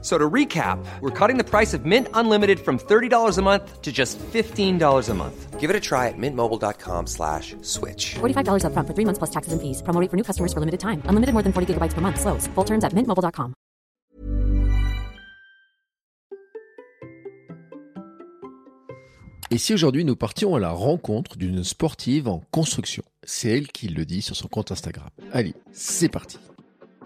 So to recap, we're cutting the price of Mint Unlimited from $30 a month to just $15 a month. Give it a try at mintmobile.com slash switch. $45 upfront for three months plus taxes and fees. Promo rate for new customers for limited time. Unlimited more than 40 gigabytes per month. Slows. Full terms at mintmobile.com. Et si aujourd'hui nous partions à la rencontre d'une sportive en construction? C'est elle qui le dit sur son compte Instagram. Allez, c'est parti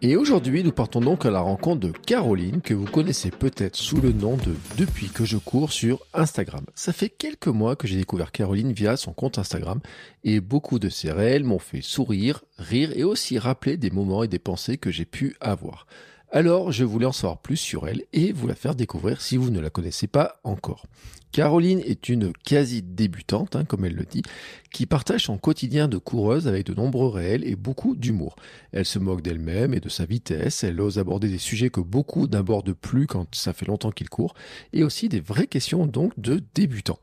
Et aujourd'hui, nous partons donc à la rencontre de Caroline, que vous connaissez peut-être sous le nom de Depuis que je cours sur Instagram. Ça fait quelques mois que j'ai découvert Caroline via son compte Instagram, et beaucoup de ses réels m'ont fait sourire, rire et aussi rappeler des moments et des pensées que j'ai pu avoir. Alors, je voulais en savoir plus sur elle et vous la faire découvrir si vous ne la connaissez pas encore. Caroline est une quasi débutante, hein, comme elle le dit, qui partage son quotidien de coureuse avec de nombreux réels et beaucoup d'humour. Elle se moque d'elle-même et de sa vitesse, elle ose aborder des sujets que beaucoup n'abordent plus quand ça fait longtemps qu'ils courent, et aussi des vraies questions donc de débutants.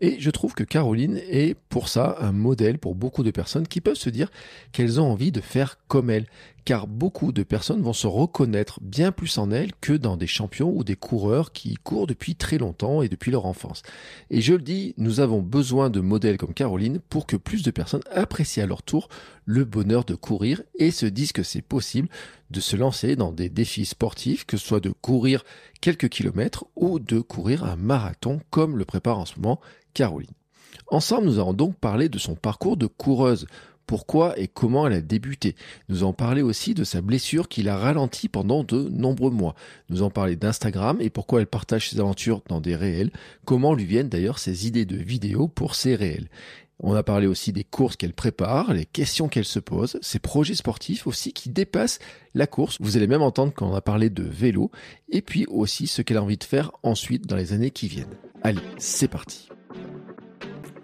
Et je trouve que Caroline est pour ça un modèle pour beaucoup de personnes qui peuvent se dire qu'elles ont envie de faire comme elle, car beaucoup de personnes vont se reconnaître bien plus en elle que dans des champions ou des coureurs qui courent depuis très longtemps et depuis leur enfance. Et je le dis, nous avons besoin de modèles comme Caroline pour que plus de personnes apprécient à leur tour le bonheur de courir et se disent que c'est possible de se lancer dans des défis sportifs, que ce soit de courir quelques kilomètres ou de courir un marathon comme le prépare en ce moment Caroline. Ensemble, nous allons donc parler de son parcours de coureuse pourquoi et comment elle a débuté? Nous en parler aussi de sa blessure qui l'a ralenti pendant de nombreux mois. Nous en parler d'Instagram et pourquoi elle partage ses aventures dans des réels. Comment lui viennent d'ailleurs ses idées de vidéos pour ces réels. On a parlé aussi des courses qu'elle prépare, les questions qu'elle se pose, ses projets sportifs aussi qui dépassent la course. Vous allez même entendre qu'on a parlé de vélo et puis aussi ce qu'elle a envie de faire ensuite dans les années qui viennent. Allez, c'est parti.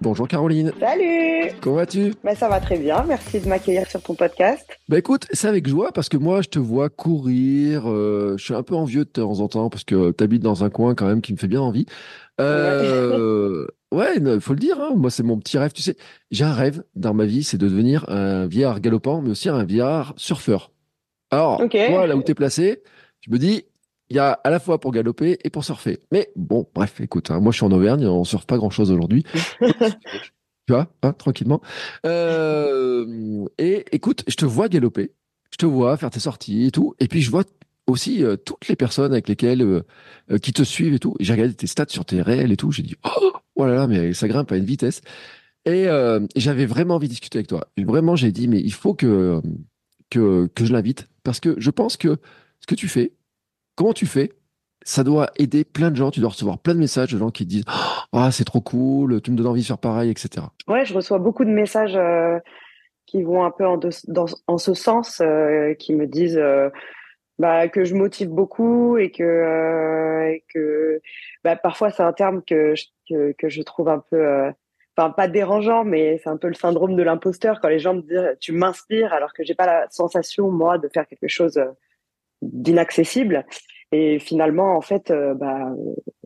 Bonjour Caroline. Salut Comment vas-tu? Bah, Ça va très bien, merci de m'accueillir sur ton podcast. Bah écoute, c'est avec joie parce que moi je te vois courir, euh, je suis un peu envieux de temps en temps parce que tu habites dans un coin quand même qui me fait bien envie. Euh, ouais, il faut le dire, hein, moi c'est mon petit rêve, tu sais, j'ai un rêve dans ma vie, c'est de devenir un vieillard galopant mais aussi un vieillard surfeur. Alors, toi là où t'es placé, je me dis, il y a à la fois pour galoper et pour surfer. Mais bon, bref, écoute, hein, moi je suis en Auvergne, on surfe pas grand chose aujourd'hui. tu vois, hein, tranquillement. Euh, et écoute, je te vois galoper, je te vois faire tes sorties et tout, et puis je vois aussi euh, toutes les personnes avec lesquelles euh, qui te suivent et tout. J'ai regardé tes stats sur tes réels et tout, j'ai dit oh, oh là là, mais ça grimpe à une vitesse. Et euh, j'avais vraiment envie de discuter avec toi. Vraiment, j'ai dit mais il faut que je l'invite parce que je pense que ce que tu fais, comment tu fais, ça doit aider plein de gens. Tu dois recevoir plein de messages de gens qui disent ah c'est trop cool, tu me donnes envie de faire pareil, etc. Ouais, je reçois beaucoup de messages euh, qui vont un peu en, ce sens, euh, qui me disent bah, que je motive beaucoup et que bah, parfois c'est un terme que je, que, que je trouve un peu, euh, enfin pas dérangeant, mais c'est un peu le syndrome de l'imposteur quand les gens me disent tu m'inspires alors que j'ai pas la sensation moi de faire quelque chose euh, d'inaccessible. Et finalement, en fait, euh, bah,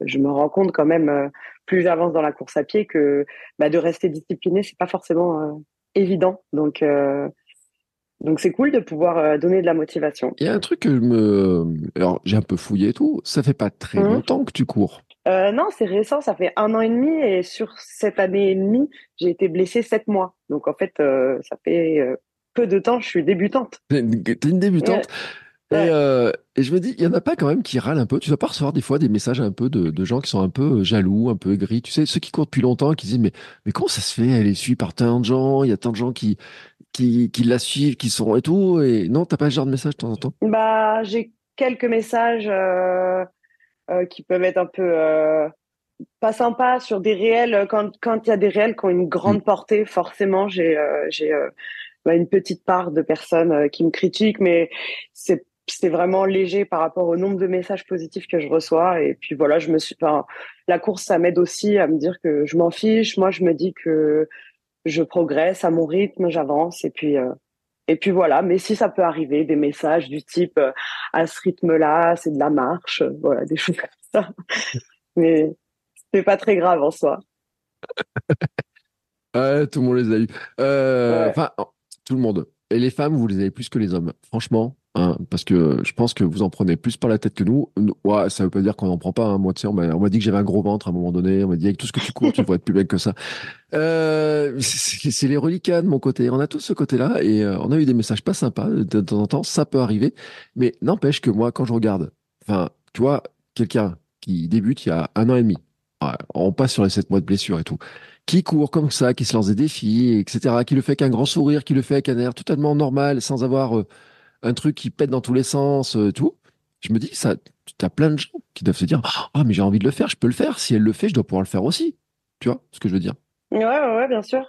je me rends compte quand même, euh, plus j'avance dans la course à pied, que bah, de rester discipliné, c'est pas forcément euh, évident. Donc, donc c'est cool de pouvoir donner de la motivation. Il y a un truc que je me. Alors, j'ai un peu fouillé et tout. Ça fait pas très Mhm. longtemps que tu cours. Euh, non, c'est récent, ça fait un an et demi, et sur cette année et demie, j'ai été blessée sept mois. Donc en fait, euh, ça fait euh, peu de temps, je suis débutante. T'es une débutante. Et, Ouais. et je me dis, il y en a pas quand même qui râlent un peu. Tu dois pas recevoir des fois des messages un peu de, de gens qui sont un peu jaloux, un peu aigris. Tu sais, ceux qui courent depuis longtemps, qui disent, mais, mais comment ça se fait? Elle est suivie par tant de gens, il y a tant de gens qui, qui, qui la suivent, qui sont et tout. Et non, t'as pas ce genre de message de temps en temps? Bah, j'ai quelques messages euh, qui peuvent être un peu euh, pas sympas sur des réels. Quand quand il y a des réels qui ont une grande portée, forcément, j'ai euh, j'ai euh, bah, une petite part de personnes euh, qui me critiquent, mais c'est c'est vraiment léger par rapport au nombre de messages positifs que je reçois. Et puis voilà, je me suis. Enfin, la course, ça m'aide aussi à me dire que je m'en fiche. Moi, je me dis que je progresse à mon rythme, j'avance. Et puis. Et puis voilà, mais si ça peut arriver, des messages du type euh, à ce rythme-là, c'est de la marche, euh, voilà, des choses comme ça. Mais c'est pas très grave en soi. Ouais, tout le monde les a eu. Euh, Ouais. Enfin, tout le monde. Et les femmes, vous les avez plus que les hommes. Franchement, hein, parce que je pense que vous en prenez plus par la tête que nous. Ouais, ça veut pas dire qu'on n'en prend pas. hein. Moi, on m'a dit que j'avais un gros ventre à un moment donné. On m'a dit, avec tout ce que tu cours, tu devrais être plus belle que ça. Euh, c'est les reliquats de mon côté. On a tous ce côté-là et euh, on a eu des messages pas sympas de, temps en temps. Ça peut arriver. Mais n'empêche que moi, quand je regarde, enfin, tu vois, quelqu'un qui débute il y a un an et demi, ouais, on passe sur les sept mois de blessure et tout qui court comme ça, qui se lance des défis, etc., qui le fait avec un grand sourire, qui le fait avec un air totalement normal, sans avoir euh, un truc qui pète dans tous les sens, euh, tout. Je me dis, ça, t'as plein de gens qui doivent se dire, ah, mais j'ai envie de le faire, je peux le faire. Si elle le fait, je dois pouvoir le faire aussi. Tu vois ce que je veux dire? Ouais, ouais, bien sûr.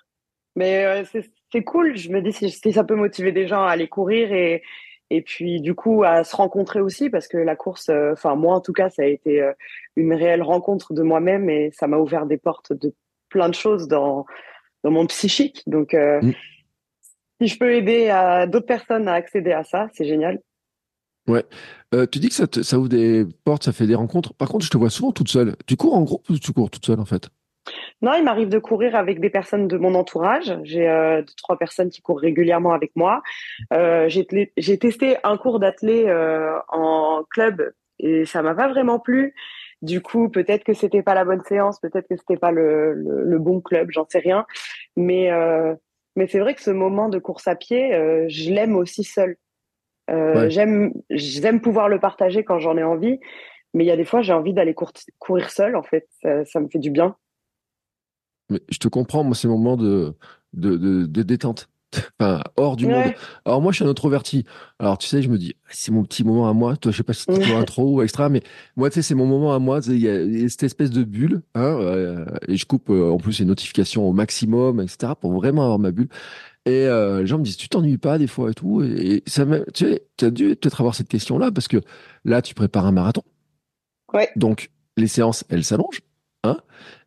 Mais euh, c'est cool. Je me dis si, ça peut motiver des gens à aller courir et et puis du coup à se rencontrer aussi parce que la course, enfin moi en tout cas, ça a été une réelle rencontre de moi-même et ça m'a ouvert des portes de plein de choses dans dans mon psychique. Donc euh, Mm. si je peux aider à d'autres personnes à accéder à ça, c'est génial. Euh, tu dis que ça, te- ça ouvre des portes, ça fait des rencontres. Par contre, je te vois souvent toute seule. Tu cours en groupe ou tu cours toute seule, en fait? Non, il m'arrive de courir avec des personnes de mon entourage. J'ai euh, deux, trois personnes qui courent régulièrement avec moi. Euh, j'ai testé un cours d'athlé en club et ça m'a pas vraiment plu. Du coup, peut-être que c'était pas la bonne séance, peut-être que c'était pas le, le, le bon club, j'en sais rien. Mais euh, mais c'est vrai que ce moment de course à pied, euh, je l'aime aussi seul. Euh, Ouais. J'aime j'aime pouvoir le partager quand j'en ai envie, mais il y a des fois j'ai envie d'aller cour- courir seul en fait. Ça, ça me fait du bien. Mais je te comprends, moi, c'est le moment de, de, de, de détente. Enfin, hors du monde. Alors moi, je suis un introverti. Alors tu sais, je me dis, c'est mon petit moment à moi. Toi, je sais pas si c'est intro ou extra, mais moi, tu sais, c'est mon moment à moi. Il y, a- cette espèce de bulle, hein, euh, et je coupe euh, en plus les notifications au maximum, etc., pour vraiment avoir ma bulle. Et euh, les gens me disent, tu t'ennuies pas des fois et tout. Et, et ça, tu sais, tu as dû peut-être avoir cette question-là parce que là, tu prépares un marathon. Ouais. Donc les séances, elles s'allongent. Hein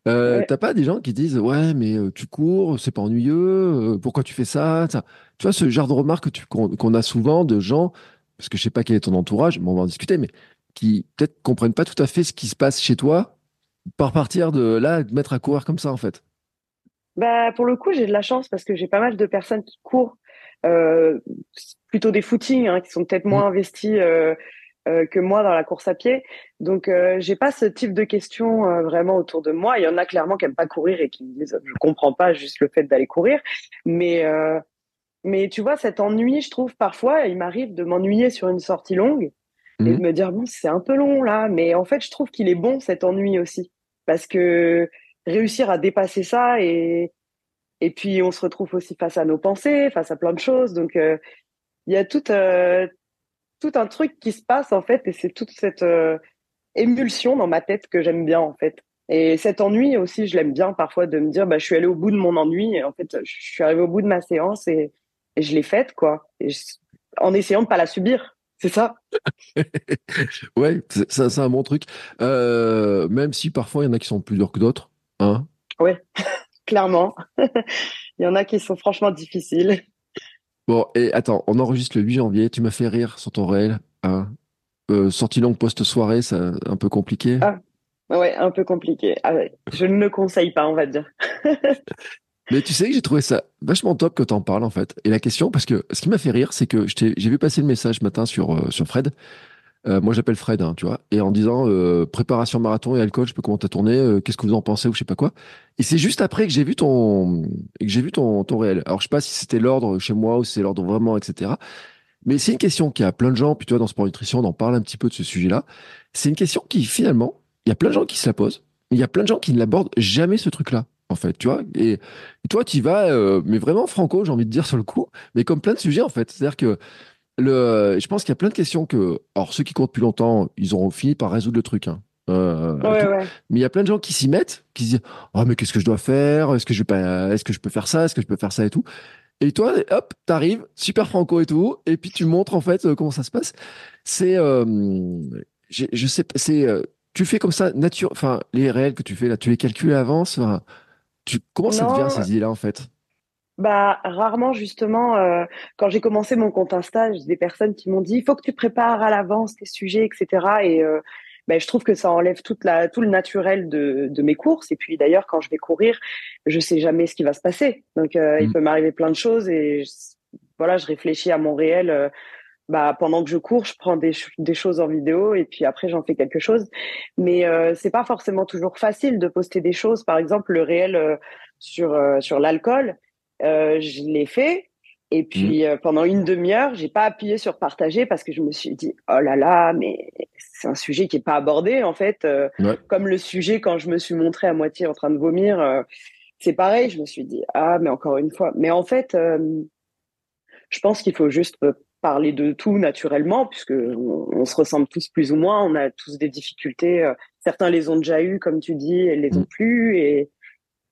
euh, Ouais. T'as pas des gens qui disent ouais mais euh, tu cours c'est pas ennuyeux euh, pourquoi tu fais ça, ça. Tu vois ce genre de remarques qu'on a souvent de gens parce que je sais pas quel est ton entourage mais on va en discuter mais qui peut-être comprennent pas tout à fait ce qui se passe chez toi par partir de là de mettre à courir comme ça en fait. Bah, pour le coup, j'ai de la chance parce que j'ai pas mal de personnes qui courent, euh, plutôt des footings, hein, qui sont peut-être moins investis euh, euh, que moi dans la course à pied. Donc, euh, j'ai pas ce type de questions euh, vraiment autour de moi. Il y en a clairement qui aiment pas courir et qui me disent, je comprends pas juste le fait d'aller courir. Mais, euh, mais tu vois, cet ennui, je trouve parfois, il m'arrive de m'ennuyer sur une sortie longue et Mhm. de me dire, bon, c'est un peu long là. Mais en fait, je trouve qu'il est bon cet ennui aussi parce que réussir à dépasser ça et et puis on se retrouve aussi face à nos pensées, face à plein de choses. Donc euh, il y a tout euh, tout un truc qui se passe en fait et c'est toute cette euh, émulsion dans ma tête que j'aime bien en fait. Et cet ennui aussi, je l'aime bien parfois de me dire bah je suis allée au bout de mon ennui et en fait je suis arrivée au bout de ma séance et, et je l'ai faite quoi. Et je- en essayant de pas la subir. C'est ça. ouais c'est un bon truc Euh, même si parfois il y en a qui sont plus durs que d'autres hein Clairement. il y en a qui sont franchement difficiles. Bon, et attends, on enregistre le 8 janvier. Tu m'as fait rire sur ton réel. Hein euh, sortie longue post-soirée, c'est un peu compliqué. Ah. Ouais, un peu compliqué. Ah ouais. Je ne le conseille pas, on va dire. Mais tu sais que j'ai trouvé ça vachement top que t'en parles, en fait. Et la question, parce que ce qui m'a fait rire, c'est que j'ai vu passer le message ce matin sur, euh, sur Fred. Euh, moi, j'appelle Fred, hein, tu vois. Et en disant euh, préparation marathon et alcool, je pas comment t'as tourné, euh, qu'est-ce que vous en pensez ou je sais pas quoi. Et c'est juste après que j'ai vu ton, que j'ai vu ton, ton réel. Alors, je sais pas si c'était l'ordre chez moi ou si c'est l'ordre vraiment, etc. Mais c'est une question qui a plein de gens, puis toi, dans Sport Nutrition, on en parle un petit peu de ce sujet-là. C'est une question qui, finalement, il y a plein de gens qui se la posent, mais il y a plein de gens qui ne l'abordent jamais ce truc-là, en fait, tu vois. Et, toi, tu vas, euh, mais vraiment franco, j'ai envie de dire sur le coup, mais comme plein de sujets, en fait. C'est-à-dire que le, je pense qu'il y a plein de questions que, alors ceux qui comptent depuis longtemps, ils auront fini par résoudre le truc. Hein. Euh, ouais, ouais. Mais il y a plein de gens qui s'y mettent, qui se disent oh mais qu'est-ce que je dois faire? Est-ce que je pas Est-ce que je peux faire ça? Est-ce que je peux faire ça? et tout Et toi, hop, t'arrives, super franco et tout, et puis tu montres en fait euh, comment ça se passe. C'est, euh, je sais, c'est, euh, tu fais comme ça nature, enfin les réels que tu fais là, tu les calcules à l'avance. Tu comment ça te vient ces idées-là en fait? Bah rarement justement euh, quand j'ai commencé mon compte Insta, j'ai des personnes qui m'ont dit il faut que tu prépares à l'avance tes sujets etc et euh, ben, je trouve que ça enlève toute la, tout le naturel de, de mes courses. Et puis d'ailleurs, quand je vais courir, je sais jamais ce qui va se passer. Donc euh, il mm. peut m'arriver plein de choses et voilà, je réfléchis à mon réel. Euh, bah, pendant que je cours, je prends des, des choses en vidéo et puis après j'en fais quelque chose. Mais euh, c'est pas forcément toujours facile de poster des choses. Par exemple, le réel euh, sur sur l'alcool, je l'ai fait. Et puis mm. pendant une demi-heure, j'ai pas appuyé sur partager parce que je me suis dit oh là là, mais c'est un sujet qui est pas abordé en fait. Euh, comme le sujet quand je me suis montrée à moitié en train de vomir, euh, c'est pareil. Je me suis dit ah mais encore une fois. Mais en fait, euh, je pense qu'il faut juste parler de tout naturellement puisque on, se ressemble tous plus ou moins. On a tous des difficultés. certains les ont déjà eu comme tu dis, et les ont mm. plus et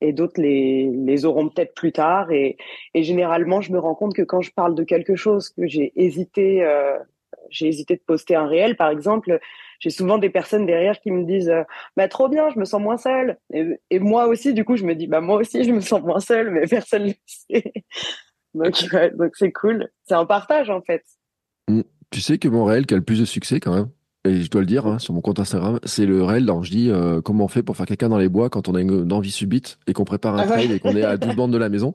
et d'autres les, auront peut-être plus tard. Et, généralement, je me rends compte que quand je parle de quelque chose que j'ai hésité j'ai hésité de poster un réel, par exemple, j'ai souvent des personnes derrière qui me disent bah trop bien, je me sens moins seule. Et, moi aussi, du coup, je me dis bah moi aussi, je me sens moins seule, mais personne ne le sait. donc donc c'est cool. C'est un partage en fait. Mmh. Tu sais que mon réel qui a le plus de succès quand même, et je dois le dire hein, sur mon compte Instagram, c'est le réel dont je dis euh, comment on fait pour faire quelqu'un dans les bois quand on a une, envie subite et qu'on prépare un ah trail et qu'on est à 12 bandes de la maison.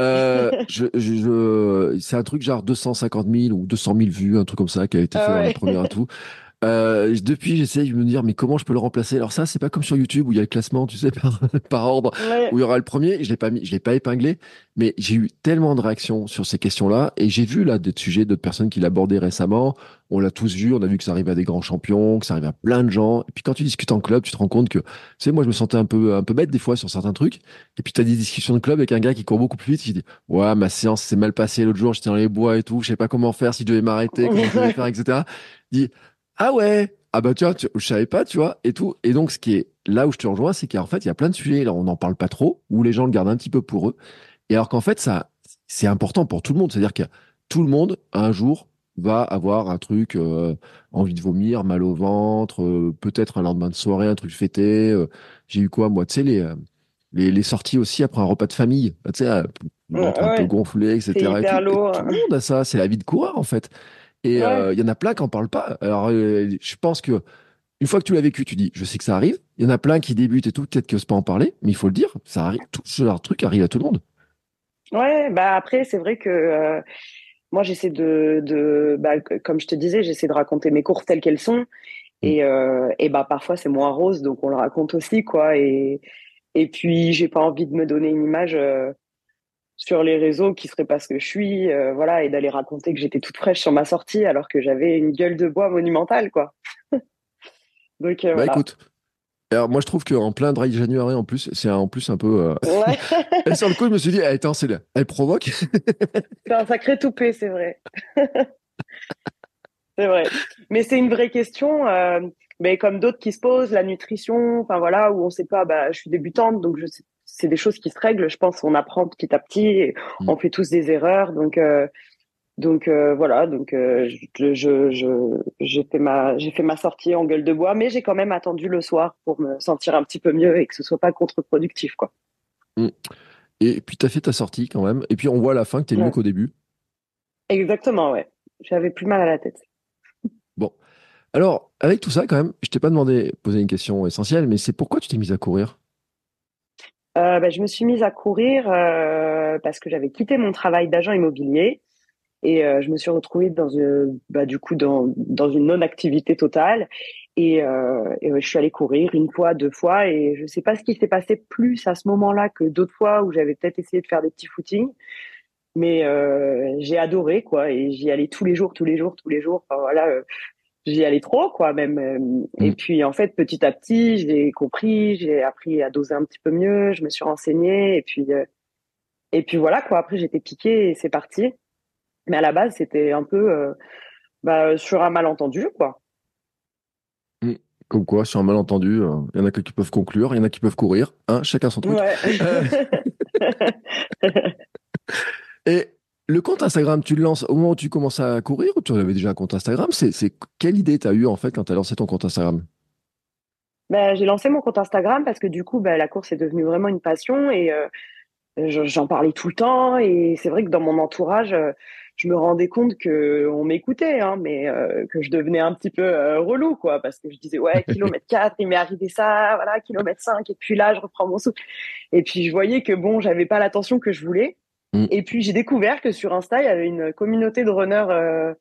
Euh, je, je, c'est un truc genre 250 000 ou 200 000 vues, un truc comme ça qui a été ah fait dans la première et tout. Euh, depuis, j'essaye de me dire, mais comment je peux le remplacer? Alors ça, c'est pas comme sur YouTube où il y a le classement, tu sais, par, par ordre, où il y aura le premier. Je l'ai pas mis, je l'ai pas épinglé, mais j'ai eu tellement de réactions sur ces questions-là, et j'ai vu là des sujets d'autres personnes qui l'abordaient récemment. On l'a tous vu, on a vu que ça arrive à des grands champions, que ça arrive à plein de gens. Et puis quand tu discutes en club, tu te rends compte que, tu sais, moi je me sentais un peu un peu bête des fois sur certains trucs. Et puis tu as des discussions de club avec un gars qui court beaucoup plus vite, qui dit, ouais, ma séance s'est mal passée l'autre jour, j'étais dans les bois et tout, je sais pas comment faire, si je devais m'arrêter, comment je devais faire, etc. Il dit, ah ouais, ah bah tu vois, je savais pas, tu vois, et tout. Et donc ce qui est là où je te rejoins, c'est qu'en fait il y a plein de sujets, là on n'en parle pas trop, où les gens le gardent un petit peu pour eux. Et alors qu'en fait ça, c'est important pour tout le monde, c'est-à-dire que tout le monde un jour va avoir un truc, euh, envie de vomir, mal au ventre, euh, peut-être un lendemain de soirée, un truc fêté. Euh, j'ai eu quoi moi, tu sais les, les, les sorties aussi après un repas de famille, tu sais, un peu gonflé, etc. Et tout. tout le monde a ça, c'est la vie de coureur en fait. Et euh, il y en a plein qui n'en parlent pas. Alors, euh, je pense que une fois que tu l'as vécu, tu dis, je sais que ça arrive. Il y en a plein qui débutent et tout, peut-être qu'ils n'osent pas en parler, mais il faut le dire, ça arrive. Tout ce genre de truc arrive à tout le monde. Ouais, bah après, c'est vrai que euh, moi, j'essaie de, de bah, comme je te disais, j'essaie de raconter mes courses telles qu'elles sont. Mm. Et, et bah parfois, c'est moins rose, donc on le raconte aussi, quoi. Et, et puis, j'ai pas envie de me donner une image sur les réseaux qui serait pas ce que je suis, euh, voilà, et d'aller raconter que j'étais toute fraîche sur ma sortie alors que j'avais une gueule de bois monumentale, quoi. Donc, euh, bah écoute, alors moi je trouve qu'en plein dry January en plus, c'est en plus un peu. Euh... Ouais. sur le coup, je me suis dit, eh, attends, c'est elle provoque. c'est un sacré toupet, c'est vrai. c'est vrai. Mais c'est une vraie question. Euh, mais comme d'autres qui se posent, la nutrition, enfin voilà, où on sait pas, bah, je suis débutante, donc je sais c'est des choses qui se règlent. Je pense on apprend petit à petit, mm. on fait tous des erreurs. Donc, euh, donc euh, voilà. Donc euh, je, je, j'ai fait ma j'ai fait ma sortie en gueule de bois, mais j'ai quand même attendu le soir pour me sentir un petit peu mieux et que ce soit pas contre-productif, quoi. Mm. Et puis tu as fait ta sortie quand même. Et puis on voit à la fin que tu es mieux qu'au début. Exactement, ouais. J'avais plus mal à la tête. Bon. Alors, avec tout ça, quand même, je t'ai pas demandé poser une question essentielle, mais c'est pourquoi tu t'es mise à courir? Euh, bah, je me suis mise à courir euh, parce que j'avais quitté mon travail d'agent immobilier et euh, je me suis retrouvée dans une, bah, du coup dans, dans une non-activité totale et, je suis allée courir une fois, deux fois et je sais pas ce qui s'est passé plus à ce moment-là que d'autres fois où j'avais peut-être essayé de faire des petits footings. mais j'ai adoré quoi et j'y allais tous les jours, tous les jours, tous les jours. Voilà, j'y allais trop quoi même. Et mm. puis en fait, petit à petit, j'ai compris, j'ai appris à doser un petit peu mieux, je me suis renseignée et puis et puis voilà quoi. Après, j'étais piquée et c'est parti. Mais à la base, c'était un peu bah, sur un malentendu quoi. Mm. Comme quoi, sur un malentendu, euh, il y en a qui peuvent conclure, il y en a qui peuvent courir, hein, chacun son truc. Et le compte Instagram, tu le lances au moment où tu commences à courir ou tu avais déjà un compte Instagram? C'est quelle idée tu as eu en fait quand tu as lancé ton compte Instagram? Ben, J'ai lancé mon compte Instagram parce que du coup, ben, la course est devenue vraiment une passion et euh, j'en parlais tout le temps. Et c'est vrai que dans mon entourage, euh, je me rendais compte que on m'écoutait, hein, mais euh, que je devenais un petit peu euh, relou, quoi, parce que je disais ouais kilomètre 4, il m'est arrivé ça, voilà kilomètre 5, et puis là je reprends mon souffle, et puis je voyais que bon j'avais pas l'attention que je voulais, mm. et puis j'ai découvert que sur Insta il y avait une communauté de runners euh,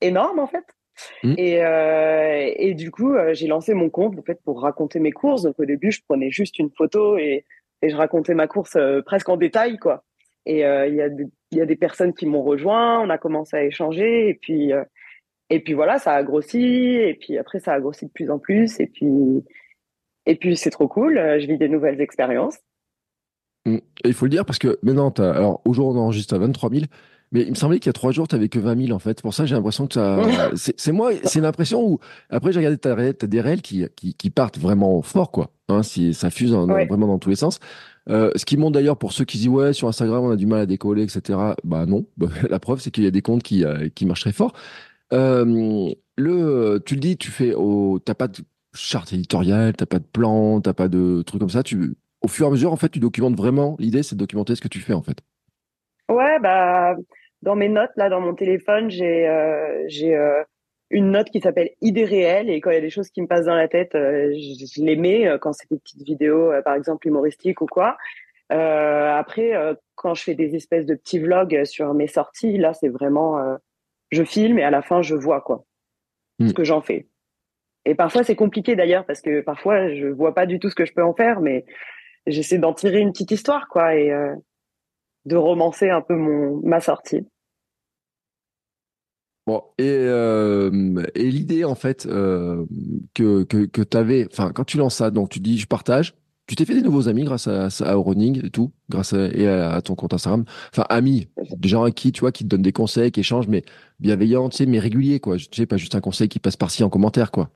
énorme en fait, mm. et, et du coup j'ai lancé mon compte en fait pour raconter mes courses, donc au début je prenais juste une photo et, et je racontais ma course presque en détail, quoi. Et il y a des y a des personnes qui m'ont rejoint, on a commencé à échanger et puis euh, et puis voilà, ça a grossi et puis après ça a grossi de plus en plus et puis et puis c'est trop cool, euh, je vis des nouvelles expériences. Mmh. il faut le dire parce que maintenant, alors aujourd'hui on enregistre à 23 000, mais il me semblait qu'il y a trois jours, tu avais que 20 000 en fait. Pour ça, j'ai l'impression que ça. c'est moi, c'est l'impression où. Après, j'ai regardé ta as des réels qui, qui, qui, partent vraiment fort, quoi. Hein, si ça fuse vraiment dans tous les sens. Euh, ce qui montre d'ailleurs pour ceux qui disent ouais sur Instagram on a du mal à décoller etc. Bah non, la preuve c'est qu'il y a des comptes qui euh, qui marchent très fort. Euh, le, tu le dis, tu fais, au, t'as pas de charte éditoriale, t'as pas de plan, t'as pas de trucs comme ça. Tu, au fur et à mesure en fait, tu documentes vraiment. L'idée c'est de documenter ce que tu fais en fait. Ouais bah dans mes notes là dans mon téléphone j'ai j'ai une note qui s'appelle idées réelles et quand il y a des choses qui me passent dans la tête, euh, je, les mets euh, quand c'est des petites vidéos, euh, par exemple humoristiques ou quoi. après, quand je fais des espèces de petits vlogs sur mes sorties, là c'est vraiment, je filme et à la fin je vois quoi, ce hmm. que j'en fais. Et parfois c'est compliqué d'ailleurs parce que parfois je vois pas du tout ce que je peux en faire, mais j'essaie d'en tirer une petite histoire quoi et de romancer un peu mon ma sortie. Bon, et, euh, l'idée, en fait, euh, que, que, tu avais, quand tu lances ça, donc tu dis, je partage, tu t'es fait des nouveaux amis grâce à, à, et tout, grâce à, ton compte Instagram. Enfin, amis, des gens à qui, tu vois, qui te donnent des conseils, qui échangent, mais bienveillants, mais réguliers, quoi. Tu sais, pas juste un conseil qui passe par-ci en commentaire, quoi.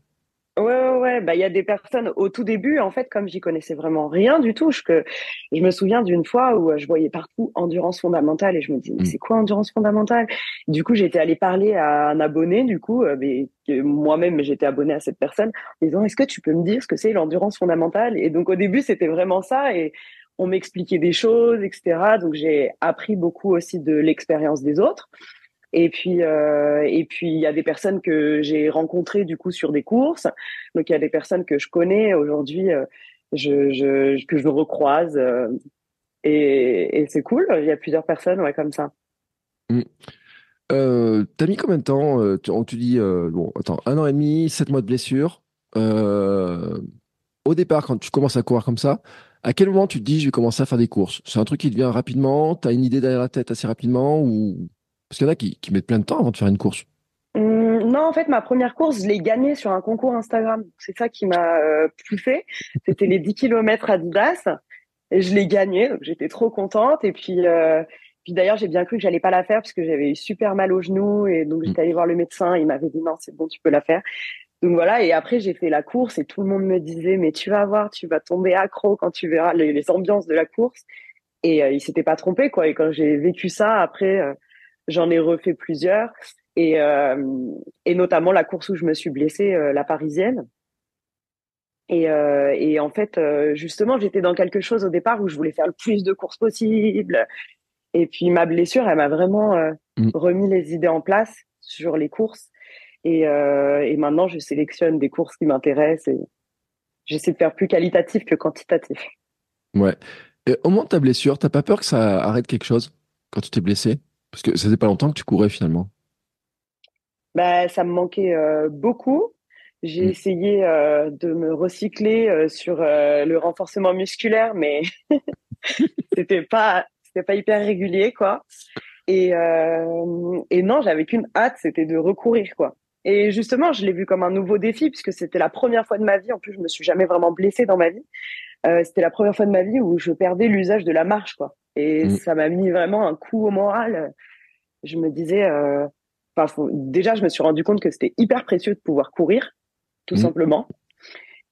Ouais, bah il y a des personnes au tout début en fait comme j'y connaissais vraiment rien du tout, je, que je me souviens d'une fois où euh, je voyais partout endurance fondamentale et je me disais mais mm. c'est quoi endurance fondamentale? Du coup j'étais allée parler à un abonné du coup euh, mais moi-même j'étais abonné à cette personne en disant est-ce que tu peux me dire ce que c'est l'endurance fondamentale? Et donc au début c'était vraiment ça et on m'expliquait des choses etc. Donc j'ai appris beaucoup aussi de l'expérience des autres. Et puis, euh, et puis il y a des personnes que j'ai rencontrées du coup sur des courses. Donc il y a des personnes que je connais aujourd'hui, euh, que je recroise. Euh, et, c'est cool. Il y a plusieurs personnes, comme ça. Euh, T'as mis combien de temps tu, On te dit, bon, attends, un an et demi, sept mois de blessure. au départ, quand tu commences à courir comme ça, à quel moment tu te dis, je vais commencer à faire des courses? C'est un truc qui te vient rapidement? Tu as une idée derrière la tête assez rapidement ou? Parce qu'il y en a qui, mettent plein de temps avant de faire une course. Hum, non, en fait, ma première course, je l'ai gagnée sur un concours Instagram. C'est ça qui m'a euh, fait. C'était les 10 km Adidas. Et je l'ai gagnée, j'étais trop contente. Et puis, euh, puis d'ailleurs, j'ai bien cru que j'allais pas la faire parce que j'avais eu super mal au genou. Et donc, j'étais allée voir le médecin. Il m'avait dit non, c'est bon, tu peux la faire. Donc voilà, et après j'ai fait la course et tout le monde me disait mais tu vas voir, tu vas tomber accro quand tu verras les, ambiances de la course. Et euh, il s'était pas trompé quoi. Et quand j'ai vécu ça, après euh, J'en ai refait plusieurs et, euh, et notamment la course où je me suis blessée, euh, la parisienne. Et, euh, et en fait, justement, j'étais dans quelque chose au départ où je voulais faire le plus de courses possible. Et puis ma blessure, elle m'a vraiment mm. remis les idées en place sur les courses. Et, et maintenant, je sélectionne des courses qui m'intéressent et j'essaie de faire plus qualitatif que quantitatif. Ouais. Et au moment de ta blessure, t'as pas peur que ça arrête quelque chose quand tu t'es blessé? Parce que ça faisait pas longtemps que tu courais finalement. Bah, ça me manquait euh, beaucoup. J'ai mm. essayé euh, de me recycler euh, sur le renforcement musculaire, mais c'était pas c'était pas hyper régulier quoi. Et, et non, j'avais qu'une hâte, c'était de recourir, quoi. Et justement, je l'ai vu comme un nouveau défi puisque c'était la première fois de ma vie. En plus, je me suis jamais vraiment blessée dans ma vie. C'était la première fois de ma vie où je perdais l'usage de la marche, quoi. Et Mm. ça m'a mis vraiment un coup au moral. Je me disais, euh, faut- déjà, je me suis rendu compte que c'était hyper précieux de pouvoir courir, tout Mm. simplement.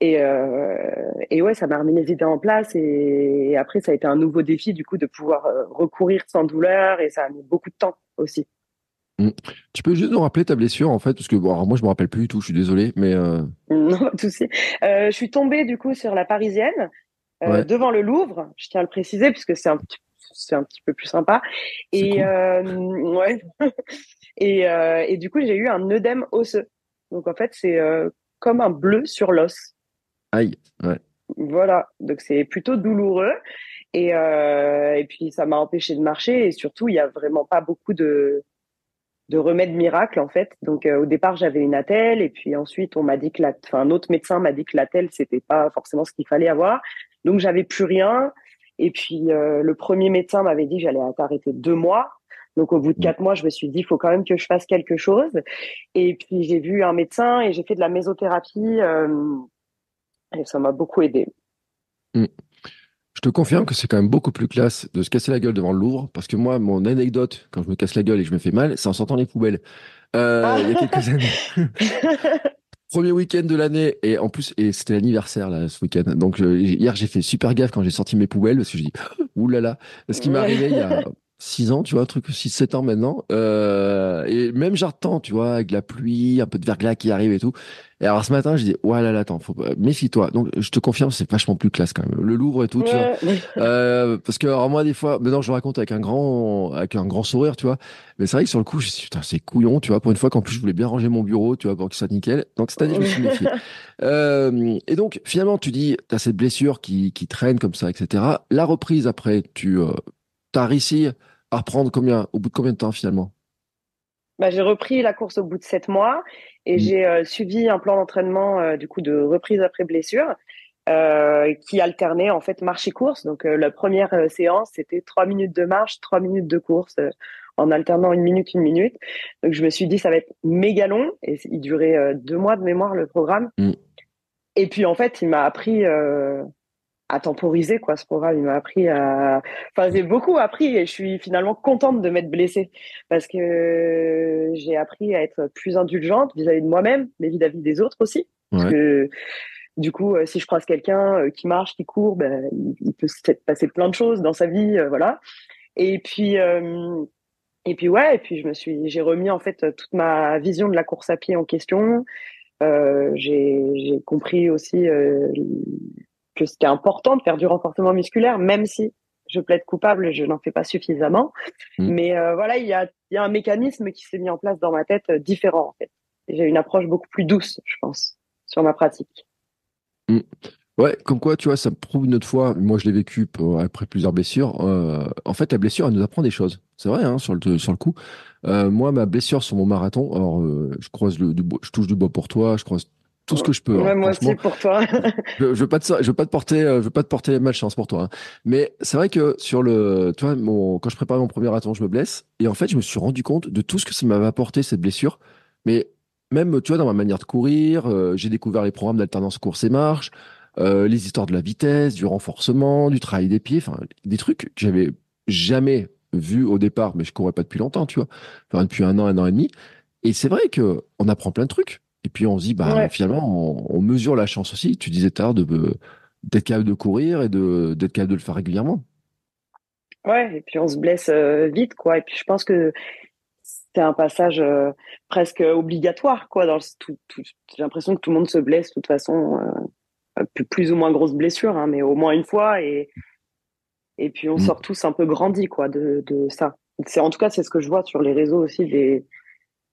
Et, euh, et ouais, ça m'a remis les idées en place. Et, et après, ça a été un nouveau défi, du coup, de pouvoir euh, recourir sans douleur. Et ça a mis beaucoup de temps aussi. Tu peux juste nous rappeler ta blessure en fait, parce que bon, alors moi je me rappelle plus du tout, je suis désolé, mais euh, Non, pas de souci. Euh, je suis tombée du coup sur la Parisienne euh, Ouais. devant le Louvre. Je tiens à le préciser puisque c'est un petit, c'est un petit peu plus sympa. Et cool. euh, ouais. et, euh, et du coup j'ai eu un œdème osseux. Donc en fait c'est euh, comme un bleu sur l'os. aïe, ouais. Voilà. Donc c'est plutôt douloureux. Et et puis ça m'a empêché de marcher et surtout il y a vraiment pas beaucoup de de remèdes miracles en fait. Donc euh, au départ j'avais une attelle et puis ensuite on m'a dit que la, enfin un autre médecin m'a dit que l'attelle c'était pas forcément ce qu'il fallait avoir. Donc j'avais plus rien. Et puis euh, le premier médecin m'avait dit que j'allais être arrêtée deux mois. Donc au bout de quatre mois je me suis dit il faut quand même que je fasse quelque chose. Et puis j'ai vu un médecin et j'ai fait de la mésothérapie. euh, et ça m'a beaucoup aidé. Je te confirme que c'est quand même beaucoup plus classe de se casser la gueule devant le Louvre, parce que moi, mon anecdote, quand je me casse la gueule et que je me fais mal, c'est en sortant les poubelles. Euh, Ah. Il y a quelques années. Premier week-end de l'année, et en plus, et c'était l'anniversaire là, ce week-end. Donc euh, hier, j'ai fait super gaffe quand j'ai sorti mes poubelles, parce que je dis, oulala, ce qui m'est arrivé il y a 6 ans, tu vois, un truc 6-7 ans maintenant. Euh, et même j'attends, tu vois, avec la pluie, un peu de verglas qui arrive et tout. Et alors ce matin, je dis, ouais là là, attends, faut méfie-toi. Donc je te confirme, c'est vachement plus classe quand même. Le Louvre et tout, tu vois. Euh, parce que alors moi des fois, maintenant je raconte avec un grand, avec un grand sourire, tu vois. Mais c'est vrai que sur le coup, je putain, c'est couillon, tu vois. Pour une fois qu'en plus je voulais bien ranger mon bureau, tu vois, pour que ça soit nickel. Donc c'est à dire je me suis méfié. Euh, et donc finalement, tu dis, t'as cette blessure qui, qui traîne comme ça, etc. La reprise après, tu euh, as réussi à reprendre combien, au bout de combien de temps finalement? Bah, j'ai repris la course au bout de sept mois et Mm. j'ai euh, suivi un plan d'entraînement euh, du coup de reprise après blessure euh, qui alternait en fait marche et course. Donc la première séance c'était trois minutes de marche, trois minutes de course en alternant une minute une minute. Donc je me suis dit ça va être méga long et il durait deux mois de mémoire le programme. Mm. Et puis en fait il m'a appris à temporiser quoi ce programme. Il m'a appris à, enfin j'ai beaucoup appris et je suis finalement contente de m'être blessée parce que j'ai appris à être plus indulgente vis-à-vis de moi-même, mais vis-à-vis des autres aussi. Parce que du coup, euh, si je croise quelqu'un euh, qui marche, qui court, ben, il, peut se passer plein de choses dans sa vie, euh, voilà. Et puis, euh, et puis ouais, et puis je me suis, j'ai remis en fait toute ma vision de la course à pied en question. Euh, j'ai, j'ai compris aussi euh, que c'était important de faire du renforcement musculaire, même si je plaide coupable, je n'en fais pas suffisamment. Mm. Mais euh, voilà, il y a, y a un mécanisme qui s'est mis en place dans ma tête euh, différent en fait. J'ai une approche beaucoup plus douce, je pense, sur ma pratique. Ouais, comme quoi, tu vois, ça me prouve une autre fois, moi je l'ai vécu pour- après plusieurs blessures, euh, en fait, la blessure, elle nous apprend des choses. C'est vrai, hein, sur le, sur le coup. Euh, moi, ma blessure sur mon marathon, alors, euh, je croise le, du je touche du bois pour toi, je croise tout ce que je peux. Ouais, hein, moi aussi pour toi. je, je veux pas te, je veux pas te porter, euh, je veux pas te porter malchance pour toi. hein. Mais c'est vrai que sur le, tu vois, mon, quand je préparais mon premier marathon, je me blesse. Et en fait, je me suis rendu compte de tout ce que ça m'avait apporté, cette blessure. Mais même, tu vois, dans ma manière de courir, euh, j'ai découvert les programmes d'alternance course et marche, euh, les histoires de la vitesse, du renforcement, du travail des pieds, enfin, des trucs que j'avais jamais vus au départ, mais je courais pas depuis longtemps, tu vois. Enfin, depuis un an, un an et demi. Et c'est vrai que on apprend plein de trucs. Et puis on se dit, bah, Ouais. finalement, on, on mesure la chance aussi. Tu disais tout à l'heure d'être capable de courir et d'être capable de le faire régulièrement. Ouais, et puis on se blesse euh, vite, quoi. Et puis je pense que c'est un passage euh, presque obligatoire, quoi. Dans le, tout, tout- j'ai l'impression que tout le monde se blesse de toute façon, euh, plus, ou moins grosse blessure, hein, mais au moins une fois. Et, et puis on Mm. sort tous un peu grandis, quoi, de, de ça. C'est, en tout cas, c'est ce que je vois sur les réseaux aussi. Des...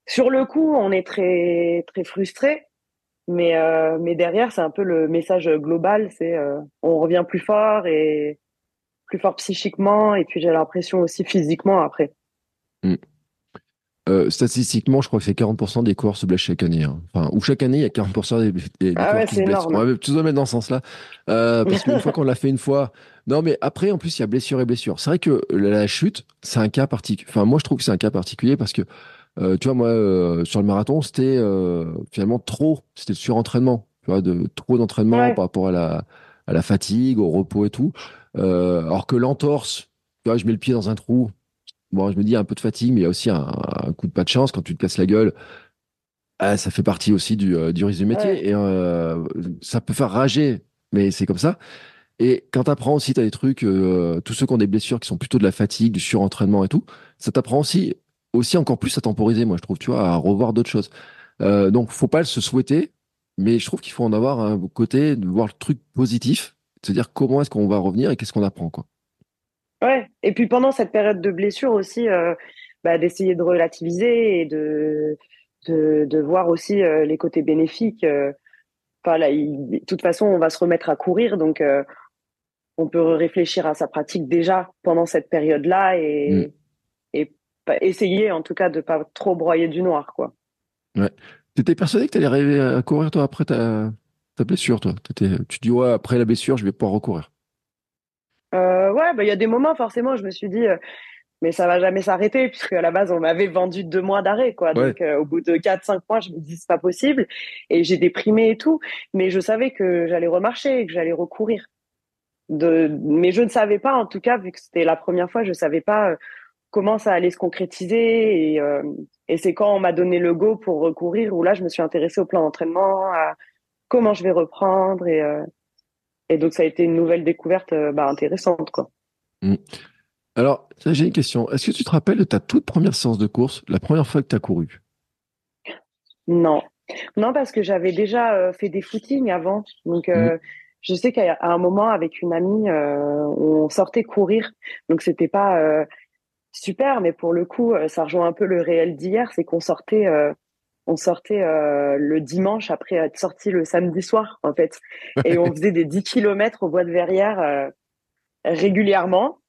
Sur le coup, on est très, très frustré. Mais, euh, mais derrière, c'est un peu le message global, c'est euh, on revient plus fort et plus fort psychiquement et puis j'ai l'impression aussi physiquement après. euh, statistiquement, je crois que c'est 40% des coureurs se blessent chaque année. hein. Enfin, ou chaque année, il y a 40% des, des, des Ah coureurs ouais, qui se blessent. On va tous le mettre dans ce sens-là. Euh, parce qu'une fois qu'on l'a fait une fois. Non, mais après, en plus, il y a blessure et blessure. C'est vrai que la, la chute, c'est un cas particulier. Enfin, moi, je trouve que c'est un cas particulier parce que, euh, tu vois, moi, euh, sur le marathon, c'était euh, finalement trop. C'était le surentraînement. Tu vois, de trop d'entraînement Ouais. par rapport à la, à la fatigue, au repos et tout. Euh, alors que l'entorse, tu vois, je mets le pied dans un trou. Bon, je me dis, un peu de fatigue, mais il y a aussi un, un coup de pas de chance quand tu te casses la gueule. Ah, ça fait partie aussi du, euh, du risque du métier. Ouais. Et euh, ça peut faire rager, mais c'est comme ça. Et quand tu apprends aussi, tu as des trucs, euh, tous ceux qui ont des blessures qui sont plutôt de la fatigue, du surentraînement et tout, ça t'apprend aussi, aussi encore plus à temporiser, moi, je trouve, tu vois, à revoir d'autres choses. Euh, donc, faut pas le se souhaiter, mais je trouve qu'il faut en avoir un côté, de voir le truc positif, de se dire comment est-ce qu'on va revenir et qu'est-ce qu'on apprend, quoi. Ouais. Et puis pendant cette période de blessure aussi, euh, bah, d'essayer de relativiser et de, de, de voir aussi euh, les côtés bénéfiques. euh. Enfin, là, il- de toute façon, on va se remettre à courir, donc on peut réfléchir à sa pratique déjà pendant cette période-là et, et pas- essayer en tout cas de pas trop broyer du noir, quoi. T'étais persuadé que t'allais arriver à courir, toi, après ta, ta blessure, toi? T'étais- tu te dis, ouais, après la blessure, je vais pouvoir recourir. Euh, ouais, bah il y a des moments forcément, je me suis dit, euh, mais ça va jamais s'arrêter puisque à la base on m'avait vendu deux mois d'arrêt, quoi. Ouais. Donc euh, au bout de quatre, cinq mois, je me dis c'est pas possible et j'ai déprimé et tout, mais je savais que j'allais remarcher et que j'allais recourir. De, mais je ne savais pas, en tout cas, vu que c'était la première fois, je savais pas euh, comment ça allait se concrétiser et, euh, et c'est quand on m'a donné le go pour recourir où là je me suis intéressée au plan d'entraînement, à comment je vais reprendre et euh, et donc ça a été une nouvelle découverte euh, bah, intéressante quoi. Alors, ça, j'ai une question. Est-ce que tu te rappelles de ta toute première séance de course, la première fois que tu as couru? Non, non parce que j'avais déjà fait des footings avant. Donc euh, je sais qu'à un moment avec une amie, euh, on sortait courir. Donc c'était pas euh, super, mais pour le coup, euh, ça rejoint un peu le réel d'hier, c'est qu'on sortait, euh, on sortait euh, le dimanche après être sorti le samedi soir en fait, et on faisait des 10 kilomètres au bois de Verrières euh, régulièrement.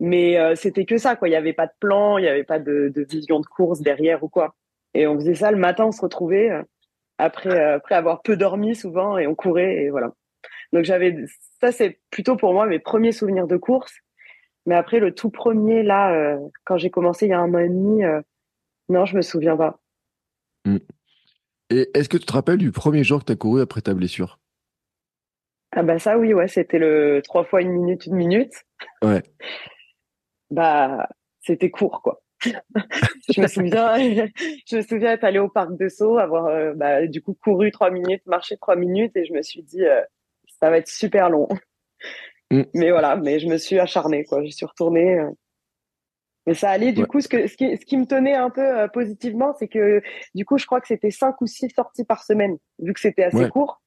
Mais c'était que ça, quoi. Il n'y avait pas de plan, il n'y avait pas de, de vision de course derrière ou quoi. Et on faisait ça le matin, on se retrouvait après, après avoir peu dormi souvent et on courait et voilà. Donc j'avais ça, c'est plutôt pour moi mes premiers souvenirs de course. Mais après le tout premier là, euh, quand j'ai commencé il y a un an et demi, euh, non, je me souviens pas. Et est-ce que tu te rappelles du premier jour que tu as couru après ta blessure? Ah bah ça oui, ouais, c'était le trois fois une minute, une minute. Ouais. Bah c'était court quoi. je me souviens, je me souviens être allée au parc de Sceaux, avoir euh, bah, du coup couru trois minutes, marché trois minutes, et je me suis dit euh, ça va être super long. Mm. Mais voilà, mais je me suis acharnée quoi, je suis retournée. euh. Mais ça allait du Ouais. coup, ce que ce qui, ce qui me tenait un peu euh, positivement, c'est que du coup, je crois que c'était cinq ou six sorties par semaine, vu que c'était assez Ouais. court.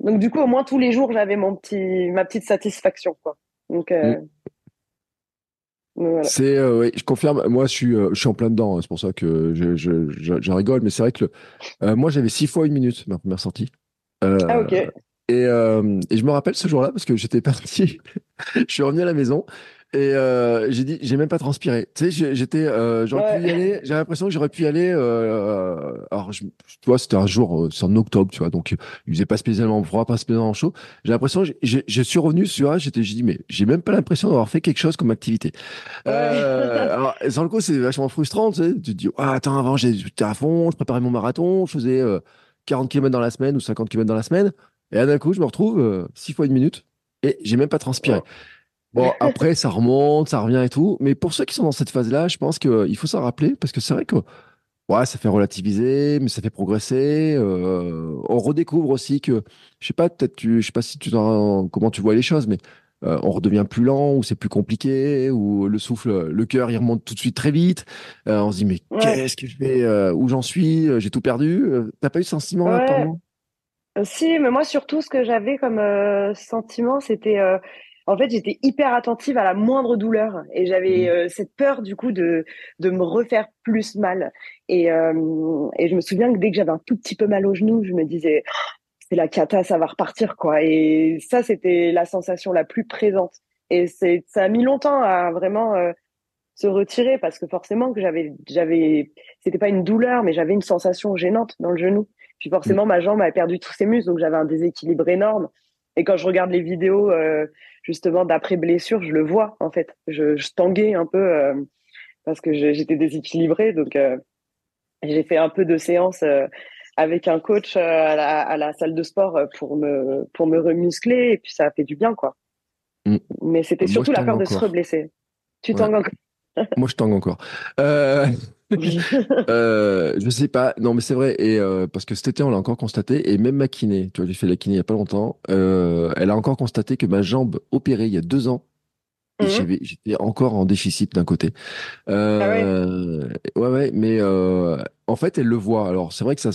Donc du coup, au moins tous les jours, j'avais mon petit ma petite satisfaction quoi. Donc, euh, Mm. voilà. C'est, euh, ouais, je confirme. Moi, je suis, euh, je suis en plein dedans. hein, c'est pour ça que je, je, je, je rigole. Mais c'est vrai que le- euh, moi, j'avais six fois une minute ma première sortie. Ah ok. Et, euh, et je me rappelle ce jour-là parce que j'étais parti. je suis revenu à la maison et euh, j'ai dit, j'ai même pas transpiré. Tu sais, j'ai- j'étais, euh, j'aurais pu y Ouais. aller. J'avais l'impression que j'aurais pu y aller. Euh, alors, je, tu vois, c'était un jour, euh, c'est en octobre, tu vois, donc euh, il faisait pas spécialement froid, pas spécialement chaud. J'ai l'impression, j'ai- j'ai- je suis revenu sur j'étais, j'ai dit, mais j'ai même pas l'impression d'avoir fait quelque chose comme activité. Euh, alors, sur le coup, c'est vachement frustrant, tu sais. Tu te dis, ah, attends, avant, j'étais à fond, je préparais mon marathon, je faisais euh, 40 km dans la semaine ou 50 km dans la semaine. Et d'un coup, je me retrouve euh, 6 fois une minute et j'ai même pas transpiré. Bon, après, ça remonte, ça revient et tout. Mais pour ceux qui sont dans cette phase-là, je pense qu'il faut s'en rappeler parce que c'est vrai que ouais, ça fait relativiser, mais ça fait progresser. Euh, on redécouvre aussi que, je sais pas, peut-être, tu, je sais pas si tu comment tu vois les choses, mais euh, on redevient plus lent, ou c'est plus compliqué, ou le souffle, le cœur, il remonte tout de suite très vite. Euh, on se dit, mais Ouais. qu'est-ce que je fais euh, Où j'en suis? Euh, J'ai tout perdu. Euh, T'as pas eu ce sentiment-là Ouais. Euh, Si, mais moi surtout ce que j'avais comme euh, sentiment, c'était euh, en fait j'étais hyper attentive à la moindre douleur et j'avais Mhm. euh, cette peur du coup de de me refaire plus mal et euh, et je me souviens que dès que j'avais un tout petit peu mal au genou, je me disais Oh, c'est la cata, ça va repartir quoi et ça c'était la sensation la plus présente et c'est ça a mis longtemps à vraiment euh, se retirer parce que forcément que j'avais, j'avais, c'était pas une douleur, mais j'avais une sensation gênante dans le genou. Puis forcément, ma jambe avait perdu tous ses muscles, donc j'avais un déséquilibre énorme. Et quand je regarde les vidéos, euh, justement, d'après blessure, je le vois, en fait. Je, je tanguais un peu euh, parce que j'étais déséquilibrée. Donc, euh, j'ai fait un peu de séances avec un coach à la, à, la, salle de sport pour me, pour me remuscler. Et puis, ça a fait du bien, quoi. Mm. Mais c'était surtout la peur de se reblesser. Tu tangues encore? Moi, je tangue encore. Euh... je sais pas. Non, mais c'est vrai. Et euh, parce que cet été, on l'a encore constaté. Et même ma kiné, tu vois, j'ai fait la kiné il y a pas longtemps. Euh, elle a encore constaté que ma jambe opérée il y a deux ans, mmh. j'étais encore en déficit d'un côté. Euh, ah ouais. ouais, ouais. Mais euh, en fait, elle le voit. Alors, c'est vrai que ça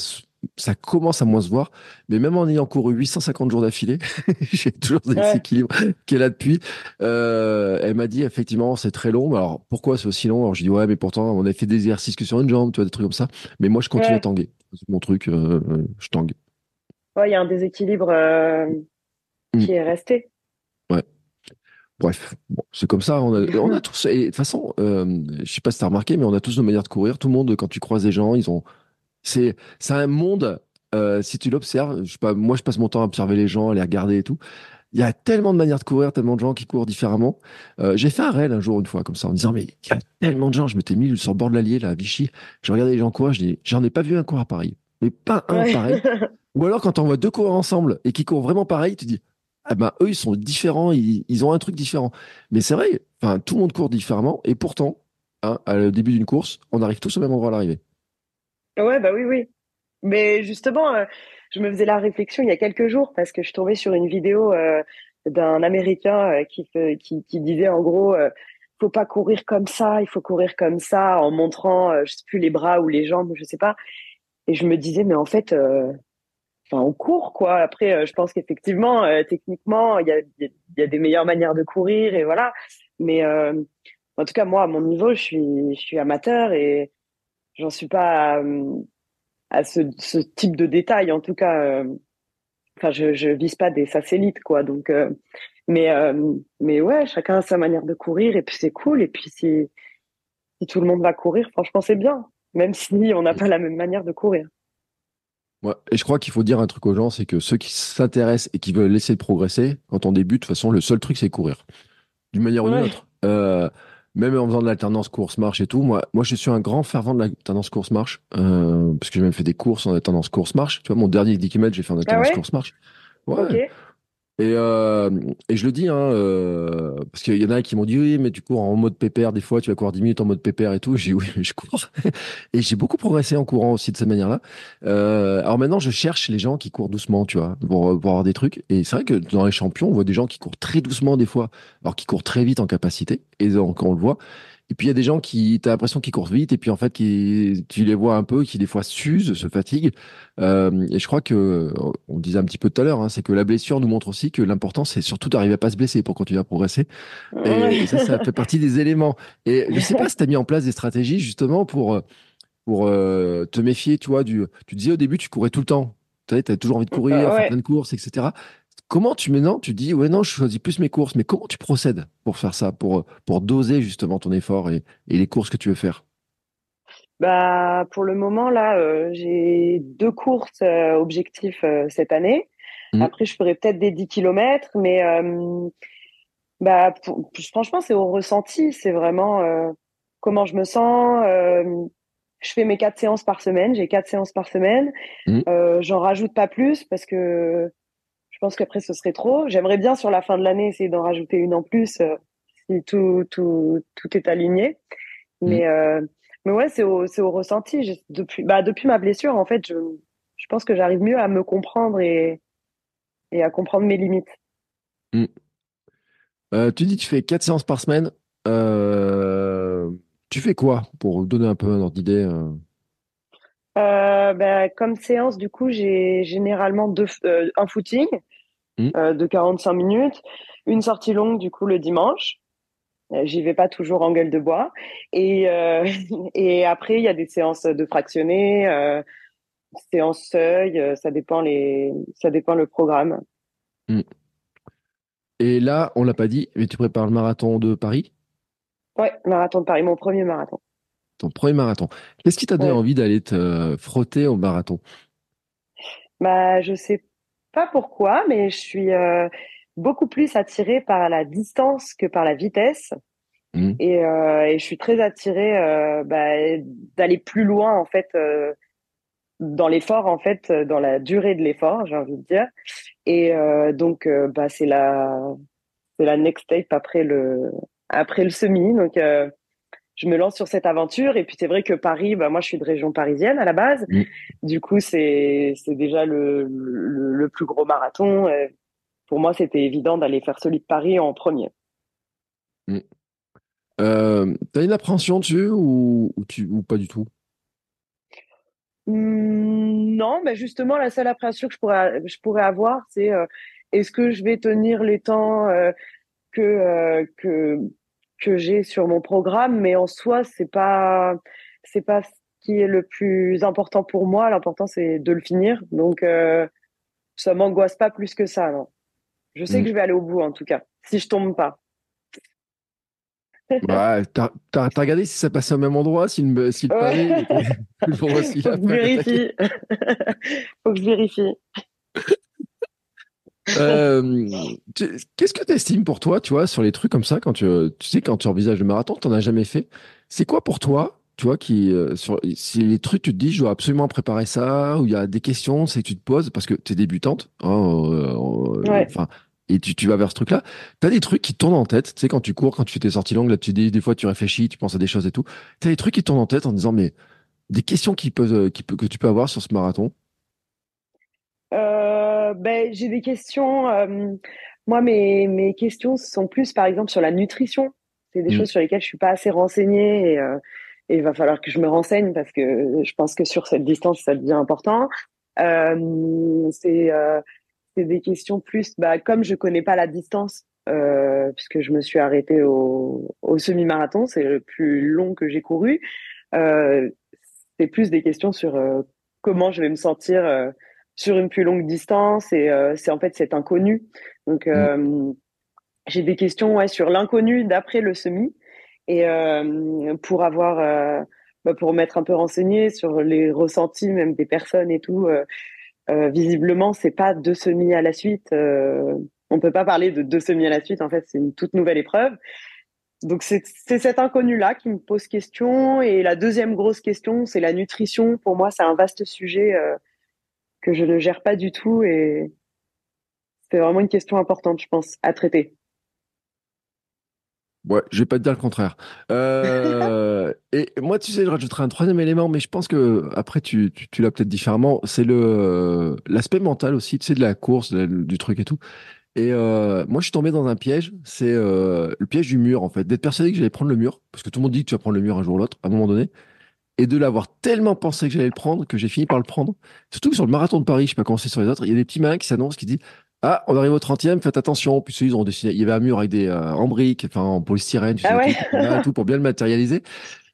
ça commence à moins se voir, mais même en ayant couru 850 jours d'affilée, j'ai toujours des déséquilibres qui est là depuis. Euh, elle m'a dit effectivement c'est très long. Alors pourquoi c'est aussi long? Alors je dis ouais mais pourtant on a fait des exercices que sur une jambe, tu vois des trucs comme ça. Mais moi je continue à tanguer. C'est mon truc, euh, je tangue. Ouais, il y a un déséquilibre euh, mm. qui est resté. Ouais. Bref, bon, c'est comme ça. On a, on a tous. Et de toute façon, euh, je sais pas si tu as remarqué, mais on a tous nos manières de courir. Tout le monde, quand tu croises des gens, ils ont c'est un monde. Euh, si tu l'observes, je pas, moi je passe mon temps à observer les gens, à les regarder et tout. Il y a tellement de manières de courir, tellement de gens qui courent différemment. Euh, j'ai fait un rail un jour une fois comme ça en disant mais il y a tellement de gens. Je m'étais mis sur le bord de l'Allier là à Vichy. Je regardais les gens courir. Je dis j'en ai pas vu un courir pareil, mais pas un pareil. Ou alors quand on voit deux coureurs ensemble et qui courent vraiment pareil, tu dis ah ben eux ils sont différents, ils, ils ont un truc différent. Mais c'est vrai, enfin tout le monde court différemment et pourtant hein, à le début d'une course, on arrive tous au même endroit à l'arrivée. Ouais, bah oui, oui. Mais justement, euh, je me faisais la réflexion il y a quelques jours parce que je tombais sur une vidéo euh, d'un Américain euh, qui, qui, disait en gros, faut pas courir comme ça, il faut courir comme ça en montrant, je sais plus les bras ou les jambes, je sais pas. Et je me disais, mais en fait, enfin, on court quoi. Après, je pense qu'effectivement, techniquement, il y a, y a, des meilleures manières de courir et voilà. Mais en tout cas, moi, à mon niveau, je suis, je suis amateur et j'en suis pas à, ce, ce, type de détail en tout cas euh, enfin je je vise pas des satellites quoi donc euh, mais euh, mais ouais chacun a sa manière de courir et puis c'est cool et puis si si tout le monde va courir franchement c'est bien même si on n'a pas la même manière de courir Ouais, et je crois qu'il faut dire un truc aux gens, c'est que ceux qui s'intéressent et qui veulent laisser progresser, quand on débute, de toute façon, le seul truc, c'est courir. D'une manière ou d'une autre. Euh, même en faisant de l'alternance course-marche et tout, moi, moi, je suis un grand fervent de l'alternance course-marche, euh, parce que j'ai même fait des courses en alternance course-marche. Tu vois, mon dernier 10 km, j'ai fait en ah alternance course-marche. Ouais. Et, euh, et je le dis, hein, euh, parce qu'il y en a qui m'ont dit oui, mais tu cours en mode pépère des fois, tu vas courir 10 minutes en mode pépère et tout. J'ai oui, je cours. et j'ai beaucoup progressé en courant aussi de cette manière-là. Euh, alors maintenant, je cherche les gens qui courent doucement, tu vois, pour, pour avoir des trucs. Et c'est vrai que dans les champions, on voit des gens qui courent très doucement des fois, alors qui courent très vite en capacité. Et donc, on le voit. Et puis il y a des gens qui, t'as l'impression qu'ils courent vite, et puis en fait, qui, tu les vois un peu, qui des fois s'usent, se fatiguent. Euh, et je crois que, on disait un petit peu tout à l'heure, hein, c'est que la blessure nous montre aussi que l'important, c'est surtout d'arriver à pas se blesser pour continuer à progresser. Et, ça, ça fait partie des éléments. Et je sais pas si tu as mis en place des stratégies justement pour pour euh, te méfier, tu vois, du. Tu disais au début, tu courais tout le temps. Tu as toujours envie de courir, faire plein de courses, etc. Comment tu maintenant tu dis ouais non je choisis plus mes courses mais comment tu procèdes pour faire ça pour pour doser justement ton effort et, et les courses que tu veux faire? Bah pour le moment là euh, j'ai deux courses euh, objectifs euh, cette année. Mmh. Après je ferai peut-être des 10 km mais bah franchement c'est au ressenti c'est vraiment comment je me sens. je fais mes quatre séances par semaine j'ai quatre séances par semaine. Mmh. J'en rajoute pas plus parce que pense qu'après ce serait trop. J'aimerais bien sur la fin de l'année essayer d'en rajouter une en plus euh, si tout, tout, tout est aligné. Mais, mm. euh, mais ouais, c'est au, c'est au ressenti. depuis, bah, depuis ma blessure, en fait, je, je pense que j'arrive mieux à me comprendre et, et à comprendre mes limites. Mm. Euh, tu dis que tu fais quatre séances par semaine. tu fais quoi pour donner un peu un ordre d'idée euh, bah, comme séance, du coup, j'ai généralement deux, euh, un footing mmh. euh, de 45 minutes, une sortie longue, du coup, le dimanche. J'y vais pas toujours en gueule de bois. Et, et après, il y a des séances de fractionné, séances seuil, ça dépend, les, ça dépend le programme. Mmh. Et là, on l'a pas dit, mais tu prépares le marathon de Paris? Ouais, marathon de Paris, mon premier marathon. Ton premier marathon. Qu'est-ce qui t'a donné Ouais. envie d'aller te frotter au marathon? Bah, je sais pas pourquoi, mais je suis euh, beaucoup plus attirée par la distance que par la vitesse. Et, euh, et je suis très attirée euh, bah, d'aller plus loin en fait euh, dans l'effort en fait euh, dans la durée de l'effort j'ai envie de dire et euh, donc euh, bah c'est la c'est la next step après le après le semi donc euh, je me lance sur cette aventure. Et puis c'est vrai que Paris bah moi je suis de région parisienne à la base. Mhm. du coup c'est déjà le, le le plus gros marathon. Euh, pour moi c'était évident d'aller faire celui de Paris en premier. Euh, T'as une appréhension dessus ou, ou, tu, ou pas du tout? Hmm, non, mais justement, la seule appréhension que je pourrais, je pourrais avoir, c'est euh, est-ce que je vais tenir les temps euh, que, que, que j'ai sur mon programme, mais en soi, c'est pas, c'est pas ce qui est le plus important pour moi. L'important, c'est de le finir. Donc, euh, ça m'angoisse pas plus que ça, non. Je sais Mm. que je vais aller au bout, en tout cas, si je tombe pas. Ouais, t'as, t'as- t'as regardé si ça passait au même endroit, si le, si le Ouais. toujours aussi Faut que je vérifie. Faut que je vérifie. Euh, Qu'est-ce que tu estimes pour toi, tu vois, sur les trucs comme ça, quand tu, tu sais, quand tu envisages le marathon, tu n'en as jamais fait? C'est quoi pour toi, tu vois, qui, euh, sur, si les trucs, tu te dis, je dois absolument préparer ça, ou il y a des questions, c'est que tu te poses, parce que tu es débutante, hein, euh, euh, Ouais. enfin, et tu, tu vas vers ce truc-là. Tu as des trucs qui tournent en tête, tu sais, quand tu cours, quand tu fais tes sorties longues, là, tu dis, des fois, tu réfléchis, tu penses à des choses et tout. Tu as des trucs qui tournent en tête en disant, mais des questions qui peuvent, euh, qui que tu peux avoir sur ce marathon? Euh, ben, j'ai des questions. euh, moi, mes, mes questions sont plus, par exemple, sur la nutrition. C'est des Mm. choses sur lesquelles je suis pas assez renseignée et, euh, et il va falloir que je me renseigne parce que je pense que sur cette distance, ça devient important. Euh, c'est euh, c'est des questions plus, bah, comme je connais pas la distance, euh, puisque je me suis arrêtée au, au semi-marathon, c'est le plus long que j'ai couru. Euh, c'est plus des questions sur euh, comment je vais me sentir. Sur une plus longue distance et euh, c'est en fait cet inconnu. Donc euh, j'ai des questions ouais, sur l'inconnu d'après le semi et euh, pour avoir bah, pour m'être un peu renseigné sur les ressentis même des personnes et tout. Visiblement, c'est pas deux semis à la suite. On peut pas parler de deux semis à la suite. En fait, c'est une toute nouvelle épreuve. Donc c'est cet inconnu là qui me pose question et la deuxième grosse question c'est la nutrition. Pour moi, c'est un vaste sujet. Euh, que je ne gère pas du tout et c'est vraiment une question importante, je pense, à traiter. Ouais, je vais pas te dire le contraire. Euh, et moi, tu sais, je rajouterai un troisième élément, mais je pense que après, tu, tu, tu l'as peut-être différemment. C'est le l'aspect mental aussi, tu sais, de la course, de- du truc et tout. Et euh, moi, je suis tombé dans un piège. C'est euh, le piège du mur, en fait, d'être persuadé que j'allais prendre le mur, parce que tout le monde dit que tu vas prendre le mur un jour ou l'autre, à un moment donné, et de l'avoir tellement pensé que j'allais le prendre que j'ai fini par le prendre. Surtout que sur le marathon de Paris, je sais pas comment c'est sur les autres, il y a des petits malins qui s'annoncent, qui disent ah, on arrive au 30e, faites attention. Puis ils ont dessiné. Il y avait un mur avec des euh, en briques, enfin en polystyrène, Ah ouais. tout pour bien le matérialiser.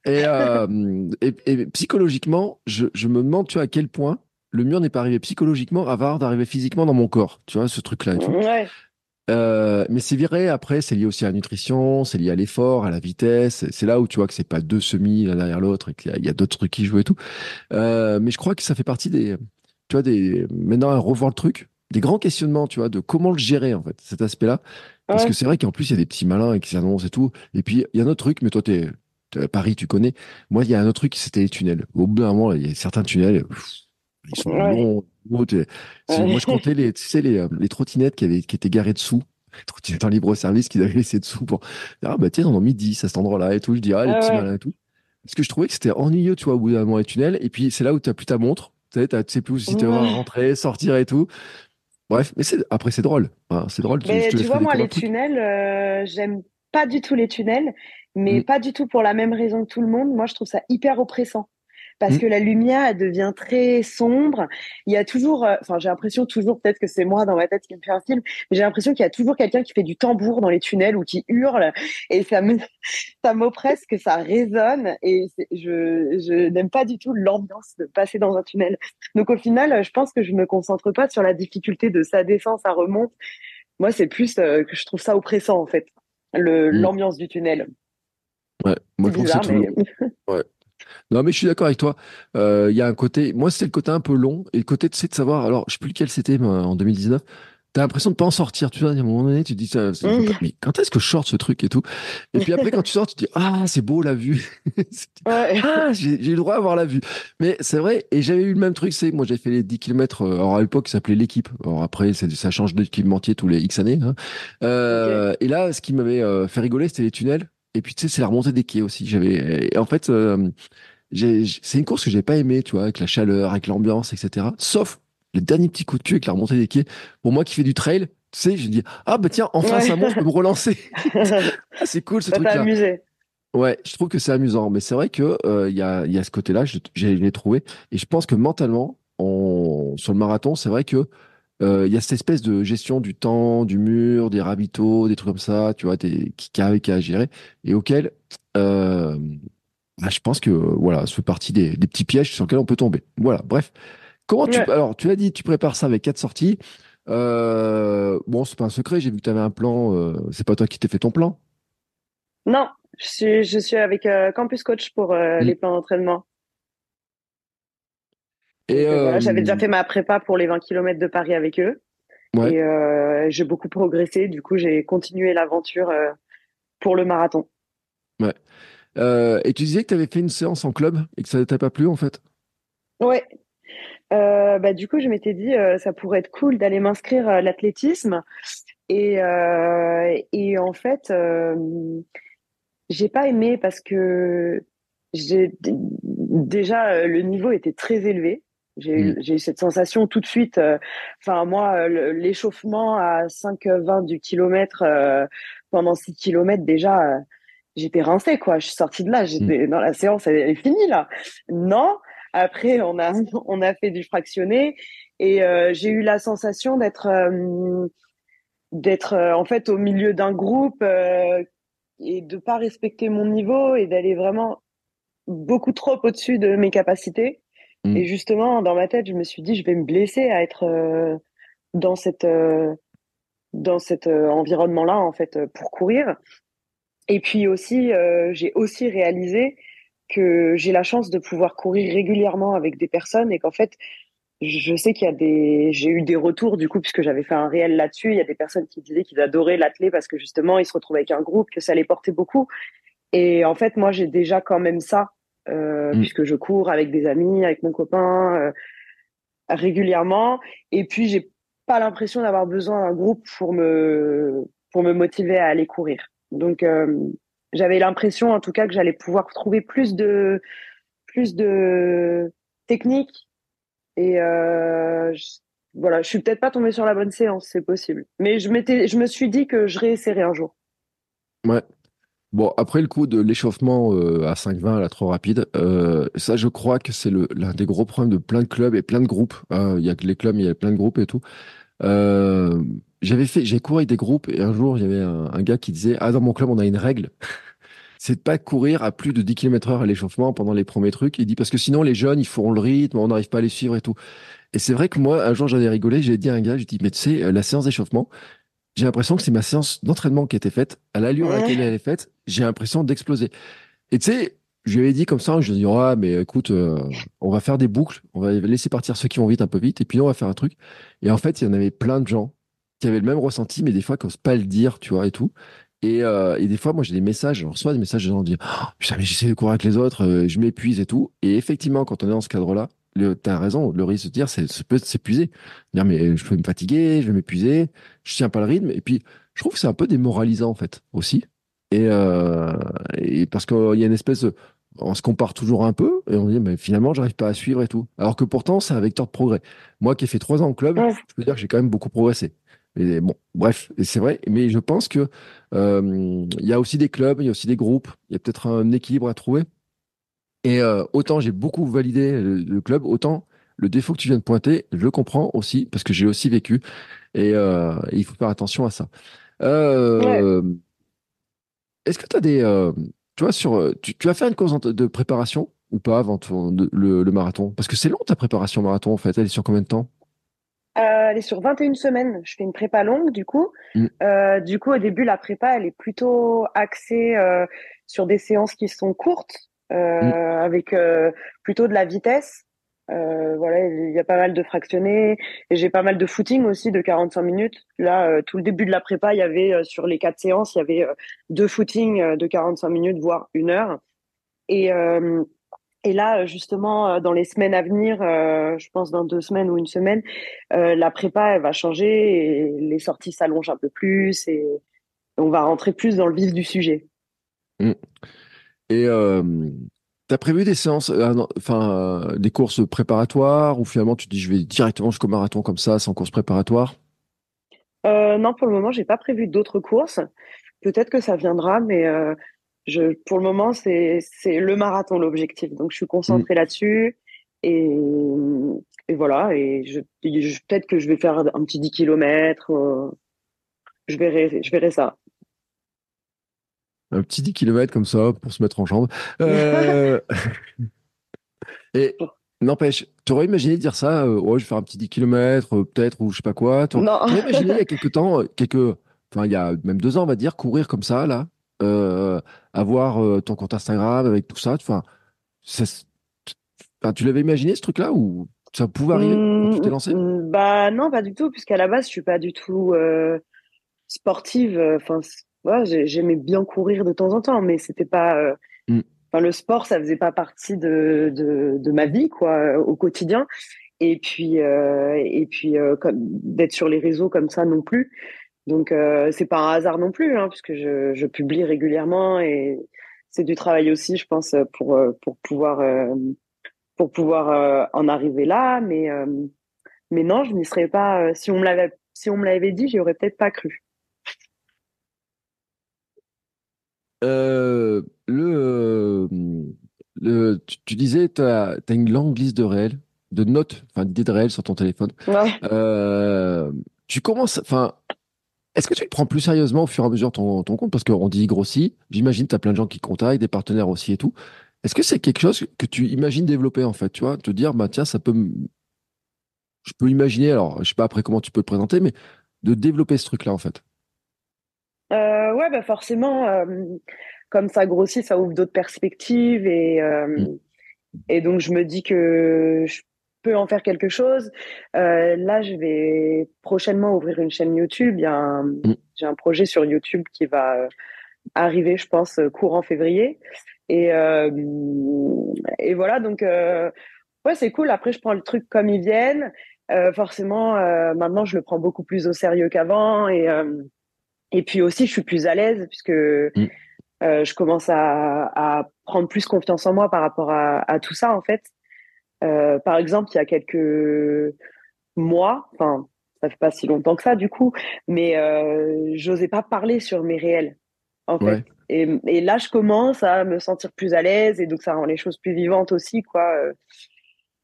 Et, euh, et, et psychologiquement, je, je me demande, tu vois, à quel point le mur n'est pas arrivé psychologiquement avant d'arriver physiquement dans mon corps. Tu vois, ce truc-là. Ouais, Euh, mais c'est viré après, c'est lié aussi à la nutrition, c'est lié à l'effort, à la vitesse. C'est là où tu vois que c'est pas deux semis l'un derrière l'autre et qu'il y a, a d'autres trucs qui jouent et tout. Euh, mais je crois que ça fait partie des, tu vois, des maintenant à revoir le truc, des grands questionnements, tu vois, de comment le gérer en fait cet aspect-là. Parce Ouais. que c'est vrai qu'en plus il y a des petits malins qui s'annoncent et tout. Et puis il y a un autre truc, mais toi t'es Paris, tu connais. Moi il y a un autre truc, c'était les tunnels. Au bout d'un moment, il y a certains tunnels. pff, Ils sont Ouais. longs. Moi, je comptais les, tu sais, les, euh, les trottinettes qui, avaient, qui étaient garées dessous. Les trottinettes en libre-service qu'ils avaient laissé dessous pour. Ah, bah, tiens, on en a mis 10 à cet endroit-là et tout. Je dis, ah, les Ah petits ouais. malins et tout. Parce que je trouvais que c'était ennuyeux, tu vois, au bout d'un moment, les tunnels. Et puis, c'est là où tu n'as plus ta montre. Tu sais, t'as- tu sais plus si tu vas rentrer, sortir et tout. Bref, mais c'est, après, c'est drôle. hein, c'est drôle. Mais tu vois, moi, les tunnels, euh, j'aime pas du tout les tunnels, mais Mm. pas du tout pour la même raison que tout le monde. Moi, je trouve ça hyper oppressant. Parce Mm. que la lumière, elle devient très sombre. Il y a toujours, euh, enfin, j'ai l'impression toujours, peut-être que c'est moi dans ma tête qui me fait un film, mais j'ai l'impression qu'il y a toujours quelqu'un qui fait du tambour dans les tunnels ou qui hurle, et ça me, ça m'oppresse que ça résonne, et je, je n'aime pas du tout l'ambiance de passer dans un tunnel. Donc au final, je pense que je me concentre pas sur la difficulté de ça descend, ça remonte. Moi, c'est plus euh, que je trouve ça oppressant en fait, le Mm. l'ambiance du tunnel. Ouais, moi je trouve que c'est mais long. Ouais. Non, mais je suis d'accord avec toi. Euh, Il y a un côté, moi c'était le côté un peu long et le côté, tu sais, de savoir, alors je sais plus lequel c'était mais en 2019. T'as l'impression de pas en sortir, tu vois, à un moment donné, tu te dis, ça, ça- mais quand est-ce que je sorte ce truc et tout? Et puis après, quand tu sors, tu te dis, ah, c'est beau la vue. ouais. Ah, j'ai eu le droit à voir la vue. Mais c'est vrai, et j'avais eu le même truc, c'est moi j'ai fait les 10 km, alors à l'époque ça s'appelait l'équipe. Alors après, ça change d'équipementier tous les X années. hein. Euh, Et là, ce qui m'avait euh, fait rigoler, c'était les tunnels. Et puis tu sais, c'est la remontée des quais aussi. J'avais, et en fait, euh, c'est une course que j'ai pas aimée, tu vois, avec la chaleur, avec l'ambiance, etc. Sauf le dernier petit coup de cul avec la remontée des quais. Pour moi qui fais du trail, tu sais, j'ai dit, ah bah tiens, enfin Ouais. ça monte, je peux me relancer. Ah, c'est cool ce truc-là. amusé. Ouais, je trouve que c'est amusant, mais c'est vrai que euh, il y a, y a ce côté-là, je, j'ai- je l'ai trouvé, et je pense que mentalement, on, sur le marathon, c'est vrai que il y a cette espèce de gestion du temps, du mur, des ravitaux, des trucs comme ça, tu vois, qui, qui a, qui a à gérer, et auquel, euh, bah, je pense que voilà, ça fait partie des, des petits pièges sur lesquels on peut tomber. Voilà, bref. Comment tu, alors tu as dit, tu prépares ça avec quatre sorties. Euh, bon, c'est pas un secret, j'ai vu que tu avais un plan. Euh, c'est pas toi qui t'es fait ton plan? Non, je suis, je suis avec euh, Campus Coach pour euh, Mm. les plans d'entraînement. Euh, voilà, J'avais euh, déjà fait ma prépa pour les 20 km de Paris avec eux. Ouais. Et euh, j'ai beaucoup progressé. Du coup, j'ai continué l'aventure euh, pour le marathon. Euh, et tu disais que tu avais fait une séance en club et que ça t'a pas plu en fait? Ouais. Euh, bah, du coup, je m'étais dit, euh, ça pourrait être cool d'aller m'inscrire à l'athlétisme. Et, euh, et en fait, euh, j'ai pas aimé parce que j'ai déjà euh, le niveau était très élevé. J'ai eu, j'ai eu cette sensation tout de suite. euh, Enfin, moi, euh, le- l'échauffement à 5,20 du kilomètre euh, pendant 6 kilomètres, déjà, euh, j'étais rincée, quoi. Je suis sortie de là, j'étais dans la séance, elle est finie, là. Non. Après, on a, on a fait du fractionné et euh, j'ai eu la sensation d'être, d'être en fait au milieu d'un groupe euh, et de pas respecter mon niveau et d'aller vraiment beaucoup trop au-dessus de mes capacités. Mm. Et justement, dans ma tête, je me suis dit, je vais me blesser à être euh, dans cette, euh, dans cet euh, environnement-là, en fait, euh, pour courir. Et puis aussi, euh, j'ai aussi réalisé que j'ai la chance de pouvoir courir régulièrement avec des personnes et qu'en fait, je sais qu'il y a des, j'ai eu des retours du coup puisque j'avais fait un réel là-dessus. Il y a des personnes qui disaient qu'ils adoraient l'athlé parce que justement ils se retrouvaient avec un groupe, que ça les portait beaucoup. Et en fait, moi j'ai déjà quand même ça euh, Mm. puisque je cours avec des amis, avec mon copain euh, régulièrement. Et puis j'ai pas l'impression d'avoir besoin d'un groupe pour me pour me motiver à aller courir. Donc euh, j'avais l'impression en tout cas que j'allais pouvoir trouver plus de plus de techniques et je, voilà, je suis peut-être pas tombée sur la bonne séance, c'est possible. Mais je m'étais, je me suis dit que je réessayerais un jour. Ouais. Bon, après le coup de l'échauffement euh, à 5,20, là, trop rapide, euh, ça, je crois que c'est l'un des gros problèmes de plein de clubs et plein de groupes. hein. Il y a que les clubs, il y a plein de groupes et tout. Euh, j'avais fait, j'ai couru avec des groupes et un jour, il y avait un, un gars qui disait, ah, dans mon club, on a une règle. C'est de pas courir à plus de 10 km heure à l'échauffement pendant les premiers trucs. Il dit, parce que sinon, les jeunes, ils feront le rythme, on n'arrive pas à les suivre et tout. Et c'est vrai que moi, un jour, j'en ai rigolé, j'ai dit à un gars, j'ai dit, mais tu sais, euh, la séance d'échauffement, j'ai l'impression que c'est ma séance d'entraînement qui a été faite, à l'allure à laquelle elle est faite, j'ai l'impression d'exploser. Et tu sais, je lui avais dit comme ça, je lui ai dit, ah, mais écoute, euh, on va faire des boucles, on va laisser partir ceux qui vont vite un peu vite, et puis on va faire un truc. Et en fait, il y en avait plein de gens qui avaient le même ressenti, mais des fois, qui n'osent pas le dire, tu vois, et tout. Et, euh, et des fois, moi, j'ai des messages, je reçois des messages de gens qui disent, oh, putain, mais j'essaie de courir avec les autres, euh, je m'épuise et tout. Et effectivement, quand on est dans ce cadre-là, le, t'as raison, le risque de dire, c'est, s'épuiser. Dire, mais je vais me fatiguer, je vais m'épuiser, je tiens pas le rythme. Et puis, je trouve que c'est un peu démoralisant, en fait, aussi. Et, euh, et parce qu'il y a une espèce de, on se compare toujours un peu et on dit, mais finalement, j'arrive pas à suivre et tout. Alors que pourtant, c'est un vecteur de progrès. Moi qui ai fait trois ans en club, Ouais. je peux dire que j'ai quand même beaucoup progressé. Et bon, bref, c'est vrai, mais je pense que euh, il y a aussi des clubs, il y a aussi des groupes, il y a peut-être un équilibre à trouver. Et euh, autant j'ai beaucoup validé le, le club, autant le défaut que tu viens de pointer, je le comprends aussi parce que j'ai aussi vécu et, euh, et il faut faire attention à ça. Euh, Est-ce que tu as des, tu vois, sur, tu, tu as fait une course de préparation ou pas avant ton- de- le, le marathon? Parce que c'est long ta préparation marathon en fait, elle est sur combien de temps? Elle est sur 21 semaines. Je fais une prépa longue, du coup. Mm. du coup, au début, la prépa, elle est plutôt axée sur des séances qui sont courtes, Mm. avec plutôt de la vitesse. Euh, voilà, il y a pas mal de fractionnés et j'ai pas mal de footing aussi de 45 minutes. Là, euh, tout le début de la prépa, il y avait euh, sur les quatre séances, il y avait deux footings de 45 minutes, voire une heure. Et et là, justement, dans les semaines à venir, je pense dans deux semaines ou une semaine, la prépa elle va changer et les sorties s'allongent un peu plus et on va rentrer plus dans le vif du sujet. Mm. Et T'as prévu des séances, enfin des courses préparatoires ou finalement tu dis je vais directement jusqu'au marathon comme ça sans course préparatoire euh, Non, pour le moment j'ai pas prévu d'autres courses. Peut-être que ça viendra, mais euh, je, pour le moment c'est le marathon l'objectif. Donc je suis concentrée Mm. là-dessus et, et voilà. Et je, je- peut-être que je vais faire un petit 10 km. je verrai, je verrai ça. Un petit 10 km comme ça pour se mettre en jambes. Euh, Et n'empêche, t'aurais imaginé dire ça, euh, ouais, je vais faire un petit 10 km peut-être ou je sais pas quoi. Non. t'aurais imaginé il y a quelques temps, euh, quelques, enfin il y a même deux ans on va dire, courir comme ça là, euh, avoir euh, ton compte Instagram avec tout ça. Enfin, ça tu l'avais imaginé ce truc-là ou ça pouvait arriver quand tu t'es lancé? Mm, Bah non, pas du tout, puisqu'à la base, je suis pas du tout euh, sportive. Enfin, j'aimais bien courir de temps en temps, mais c'était pas. euh, Mm. Le sport, ça faisait pas partie de de, de ma vie, quoi, au quotidien. Et puis euh, et puis euh, d'être sur les réseaux comme ça non plus. Donc c'est pas un hasard non plus, hein, puisque je, je publie régulièrement et c'est du travail aussi, je pense, pour pour pouvoir pour pouvoir en arriver là. Mais mais non, je n'y serais pas. si on me l'avait, si on me l'avait dit, j'y aurais peut-être pas cru. Euh, le, euh, le, tu, tu disais, tu as, une longue liste de réels, de notes, enfin d'idées de réels sur ton téléphone. Ouais. Euh, tu commences, enfin, est-ce que tu le prends plus sérieusement au fur et à mesure ton, ton compte? Parce qu'on dit grossit. J'imagine, tu as plein de gens qui te contactent, des partenaires aussi et tout. Est-ce que c'est quelque chose que tu imagines développer en fait, tu vois, te dire, bah tiens, ça peut, je peux imaginer, alors je sais pas après comment tu peux le présenter, mais de développer ce truc-là en fait. Euh, ouais, bah forcément, euh, comme ça grossit, ça ouvre d'autres perspectives et euh, Mm. et donc je me dis que je peux en faire quelque chose. Euh, là, je vais prochainement ouvrir une chaîne YouTube. Il y a un, Mm. j'ai un projet sur YouTube qui va euh, arriver, je pense, courant février. Et euh, et voilà, donc euh, ouais, c'est cool. Après, je prends le truc comme ils viennent. Euh, forcément, euh, maintenant, je le prends beaucoup plus au sérieux qu'avant et euh, et puis aussi, je suis plus à l'aise puisque Mm. euh, je commence à, à prendre plus confiance en moi par rapport à, à tout ça, en fait. Euh, par exemple, il y a quelques mois, enfin, ça fait pas si longtemps que ça, du coup, mais euh, j'osais pas parler sur mes réels, en fait. Et, et là, je commence à me sentir plus à l'aise et donc ça rend les choses plus vivantes aussi, quoi.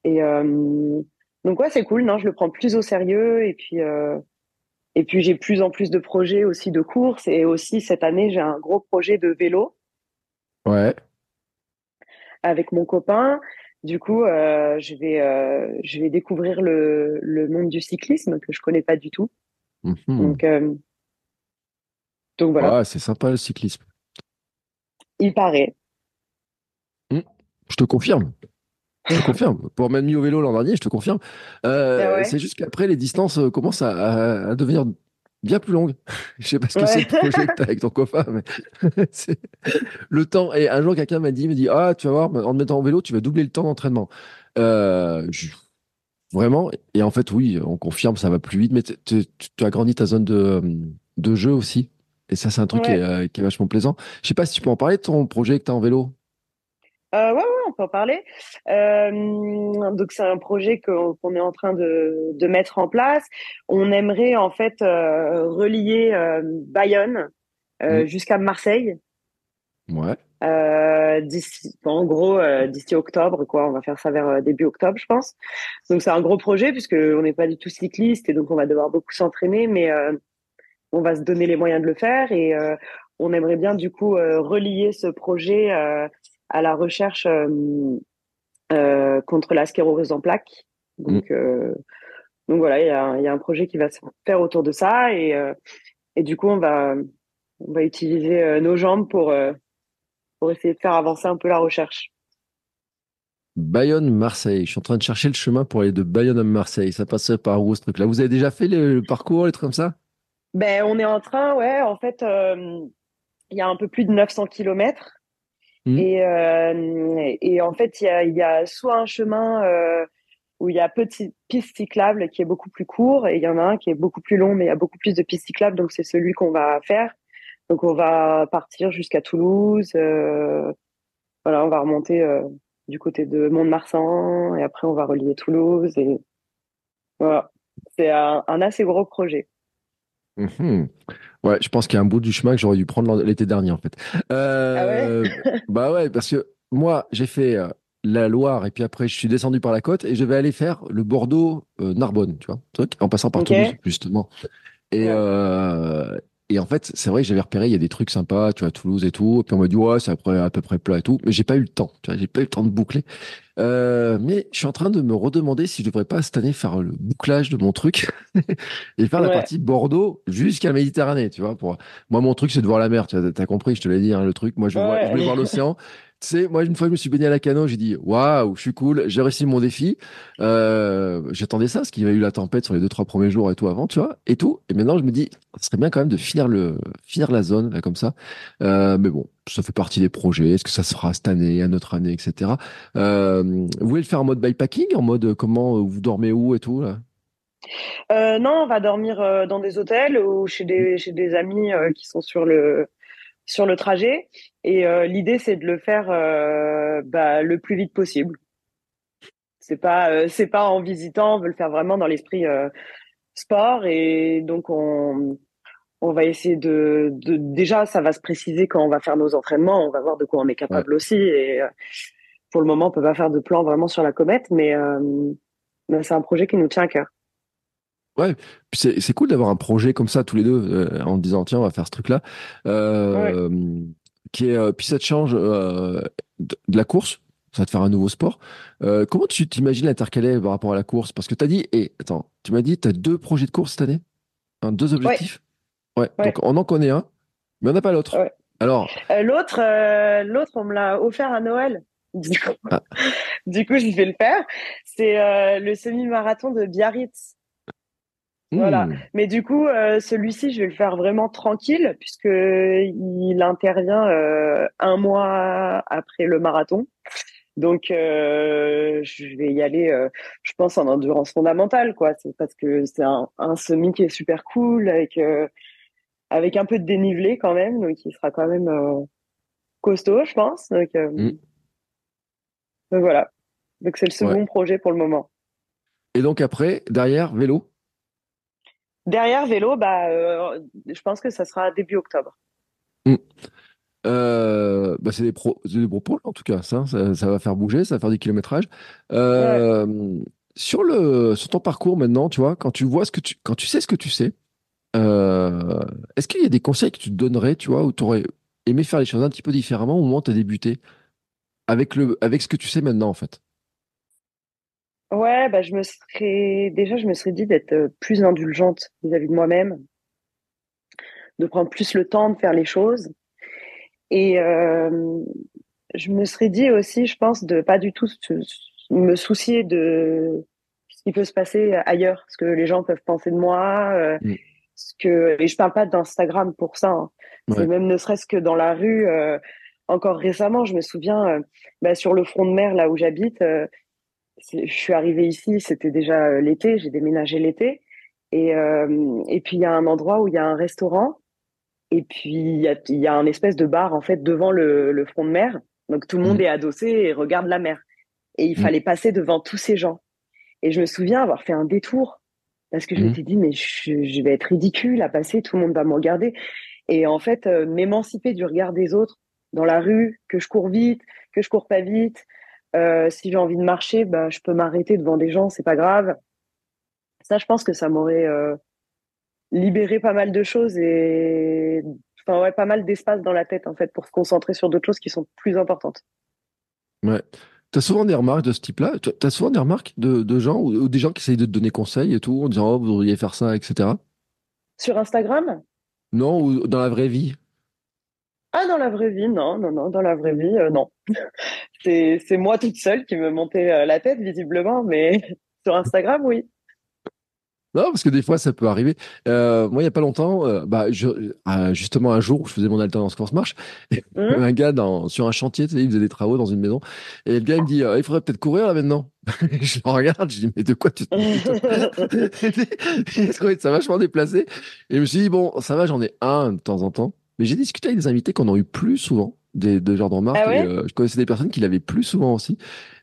Et euh, donc ouais, c'est cool. Non, je le prends plus au sérieux et puis euh, et puis j'ai plus en plus de projets aussi de courses et aussi cette année j'ai un gros projet de vélo Ouais. avec mon copain. Du coup, euh, je vais euh, je vais découvrir le le monde du cyclisme que je connais pas du tout. Mhm. Donc euh, donc voilà, Ouais, c'est sympa le cyclisme. il paraît. Je te confirme. Je te confirme. Pour m'être mis au vélo l'an dernier, je te confirme. Euh, Ah ouais C'est juste qu'après, les distances euh, commencent à, à- à devenir bien plus longues. Je sais pas ce que Ouais. c'est le projet que tu as avec ton copain, mais c'est le temps. Et un jour, quelqu'un m'a dit, il m'a dit, ah, tu vas voir, en te mettant au vélo, tu vas doubler le temps d'entraînement. Euh, je- Vraiment. Et en fait, oui, on confirme, ça va plus vite, mais tu as grandi ta zone de, de jeu aussi. Et ça, c'est un truc qui, est, euh, qui est vachement plaisant. Je sais pas si tu peux en parler de ton projet que tu as en vélo. Euh, ouais, ouais, on peut en parler. Euh, donc c'est un projet qu'on est en train de, de mettre en place. On aimerait en fait euh, relier euh, Bayonne Mm. jusqu'à Marseille. Ouais. Euh, en gros, euh, d'ici octobre, quoi. On va faire ça vers euh, début octobre, je pense. Donc c'est un gros projet puisque on n'est pas du tout cycliste et donc on va devoir beaucoup s'entraîner, mais on va se donner les moyens de le faire et on aimerait bien du coup relier ce projet à la recherche euh, euh, contre la sclérose en plaques. Donc, euh, donc voilà, il y a, y a, un projet qui va se faire autour de ça et, et du coup, on va, on va utiliser nos jambes pour, pour essayer de faire avancer un peu la recherche. Bayonne-Marseille. Je suis en train de chercher le chemin pour aller de Bayonne à Marseille. Ça passe par où ce truc-là? Vous avez déjà fait le, parcours, les trucs comme ça? Ben, on est en train, ouais. En fait, euh, il y a un peu plus de 900 kilomètres. Mmh. Et, euh, et en fait, il y a, y a, soit un chemin euh, où il y a petite piste cyclable qui est beaucoup plus court, et il y en a un qui est beaucoup plus long, mais il y a beaucoup plus de pistes cyclables, donc c'est celui qu'on va faire. Donc on va partir jusqu'à Toulouse. voilà, on va remonter du côté de Mont-de-Marsan et après on va relier Toulouse et voilà c'est un, assez gros projet mhm. ouais je pense qu'il y a un bout du chemin que j'aurais dû prendre l'été dernier en fait euh, ah ouais? bah ouais parce que moi j'ai fait euh, la Loire et puis après je suis descendu par la côte et je vais aller faire le Bordeaux euh, tu vois en passant par Toulouse justement et, et en fait, c'est vrai que j'avais repéré, il y a des trucs sympas, tu vois, Toulouse et tout. Et puis on m'a dit, ouais, c'est à peu près plat et tout. Mais j'ai pas eu le temps, tu vois, j'ai pas eu le temps de boucler. Euh, mais je suis en train de me redemander si je devrais pas cette année faire le bouclage de mon truc et faire la partie Bordeaux jusqu'à Méditerranée, tu vois. Pour moi, mon truc, c'est de voir la mer. Tu as compris, je te l'ai dit, hein, le truc. Moi, je, vois, je veux voir l'océan. Tu sais, moi, une fois, je me suis baigné à la cano, j'ai dit, waouh, je suis cool, j'ai réussi mon défi. Euh, J'attendais ça, parce qu'il y avait eu la tempête sur les deux, trois premiers jours et tout avant, tu vois, et tout. Et maintenant, je me dis, ce serait bien quand même de finir le, finir la zone, là, comme ça. Euh, mais bon, ça fait partie des projets. Est-ce que ça sera cette année, à notre année, etc. Euh, vous voulez le faire en mode bikepacking, en mode comment vous dormez où et tout, là? Non, on va dormir dans des hôtels ou chez des, chez des amis qui sont sur le, sur le trajet. Et euh, l'idée, c'est de le faire euh, bah, le plus vite possible. C'est pas, euh, c'est pas en visitant. On veut le faire vraiment dans l'esprit sport. Et donc, on, on va essayer de, de, déjà, ça va se préciser quand on va faire nos entraînements. On va voir de quoi on est capable aussi. Et pour le moment, on peut pas faire de plan vraiment sur la comète, mais, mais c'est un projet qui nous tient à cœur. Ouais, c'est cool d'avoir un projet comme ça tous les deux euh, en disant tiens on va faire ce truc là. Euh, qui est euh, puis ça te change de, la course, ça va te faire un nouveau sport. comment tu t'imagines l'intercaler par rapport à la course? Parce que tu as dit et attends, tu m'as dit tu as deux projets de course cette année, un, deux objectifs? Ouais. Donc on en connaît un, mais on n'a pas l'autre. Alors l'autre l'autre on me l'a offert à Noël. Du coup, ah. du coup je vais le faire. C'est le semi-marathon de Biarritz. Voilà. Hmm. Mais du coup, euh, celui-ci, je vais le faire vraiment tranquille puisque il intervient euh, un mois après le marathon. Donc, euh, je vais y aller, je pense, en endurance fondamentale, quoi. C'est parce que c'est un, un, semi qui est super cool avec avec un peu de dénivelé quand même, donc il sera quand même costaud, je pense. Donc, hmm. donc voilà. Donc c'est le second projet pour le moment. Et donc après, derrière, vélo? Derrière vélo, bah, euh, je pense que ça sera début octobre. Hmm. Euh, bah c'est des, des pôles en tout cas, ça, ça, va faire bouger, ça va faire du kilométrage. Euh, sur, le, sur ton parcours maintenant, tu vois, quand tu vois ce que tu, quand tu sais ce que tu sais, est-ce qu'il y a des conseils que tu te donnerais, tu vois, où tu aurais aimé faire les choses un petit peu différemment au moment où tu as débuté avec, le, avec ce que tu sais maintenant en fait? Ouais, bah, je me serais déjà, je me serais dit d'être euh, plus indulgente vis-à-vis de moi-même, de prendre plus le temps de faire les choses. Et euh, je me serais dit aussi, je pense, de pas du tout me soucier de ce qui peut se passer ailleurs, ce que les gens peuvent penser de moi. Euh, mm. ce que et je parle pas d'Instagram pour ça. Hein. Même ne serait-ce que dans la rue. encore récemment, je me souviens, bah, sur le front de mer là où j'habite je suis arrivée ici, c'était déjà euh, l'été, j'ai déménagé l'été. Et, euh, et puis il y a un endroit où il y a un restaurant. Et puis il y a, y a un espèce de bar en fait devant le, le front de mer. Donc tout le monde mmh. est adossé et regarde la mer. Et il mmh. fallait passer devant tous ces gens. Et je me souviens avoir fait un détour parce que je mmh. m'étais dit mais je, je, vais être ridicule à passer, tout le monde va me regarder. Et en fait, euh, m'émanciper du regard des autres dans la rue, que je cours vite, que je cours pas vite, euh, si j'ai envie de marcher, bah, je peux m'arrêter devant des gens, c'est pas grave. Ça, je pense que ça m'aurait euh, libéré pas mal de choses et enfin ouais, pas mal d'espace dans la tête en fait pour se concentrer sur d'autres choses qui sont plus importantes. Ouais. T'as souvent des remarques de ce type-là? T'as souvent des remarques de, de gens ou, ou des gens qui essayent de te donner conseil et tout en disant oh vous devriez faire ça, etc. Sur Instagram? Non, ou dans la vraie vie Ah, dans la vraie vie, non, non, non, dans la vraie vie, euh, non. c'est c'est moi toute seule qui me montais euh, la tête, visiblement, mais sur Instagram, oui. Non, parce que des fois, ça peut arriver. Euh, moi, il y a pas longtemps, euh, bah, je, euh, justement, un jour où je faisais mon alternance course-marche, et Mhm. un gars dans, sur un chantier, tu sais, il faisait des travaux dans une maison, et le gars, il me dit, il faudrait peut-être courir là maintenant. je le regarde, je dis, mais de quoi tu te J'ai trouvé ça vachement déplacé. Et je me suis dit, bon, ça va, j'en ai un de temps en temps. Mais j'ai discuté avec des invités qu'on a eu plus souvent, des, de genre de remarques. Ah ouais et, euh, je connaissais des personnes qui l'avaient plus souvent aussi.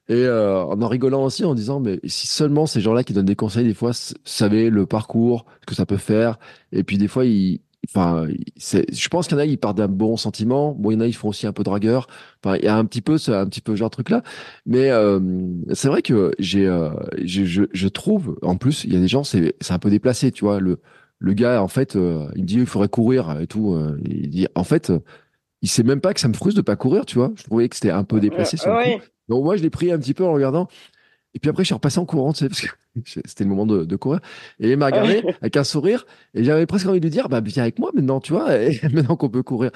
Et euh, en en rigolant aussi, en disant, mais si seulement ces gens-là qui donnent des conseils, des fois, savaient le parcours, ce que ça peut faire. Et puis des fois, ils, enfin, je pense qu'il y en a, ils partent d'un bon sentiment. Bon, il y en a, ils font aussi un peu dragueur. Enfin, il y a un petit peu, ce, un petit peu ce genre de truc-là. Mais euh, c'est vrai que j'ai, euh, je, je, je trouve, en plus, il y a des gens, c'est, c'est un peu déplacé, tu vois. Le, le gars, en fait, euh, il me dit, il faudrait courir et tout. euh, il dit, en fait, euh, il sait même pas que ça me frustre de pas courir, tu vois. Je trouvais que c'était un peu déplacé sur le coup. Ouais. Donc moi, je l'ai pris un petit peu en regardant. Et puis après, je suis repassé en courant, tu sais, parce que c'était le moment de, de courir. Et il m'a regardé avec un sourire. Et j'avais presque envie de lui dire, bah, viens avec moi maintenant, tu vois, et maintenant qu'on peut courir.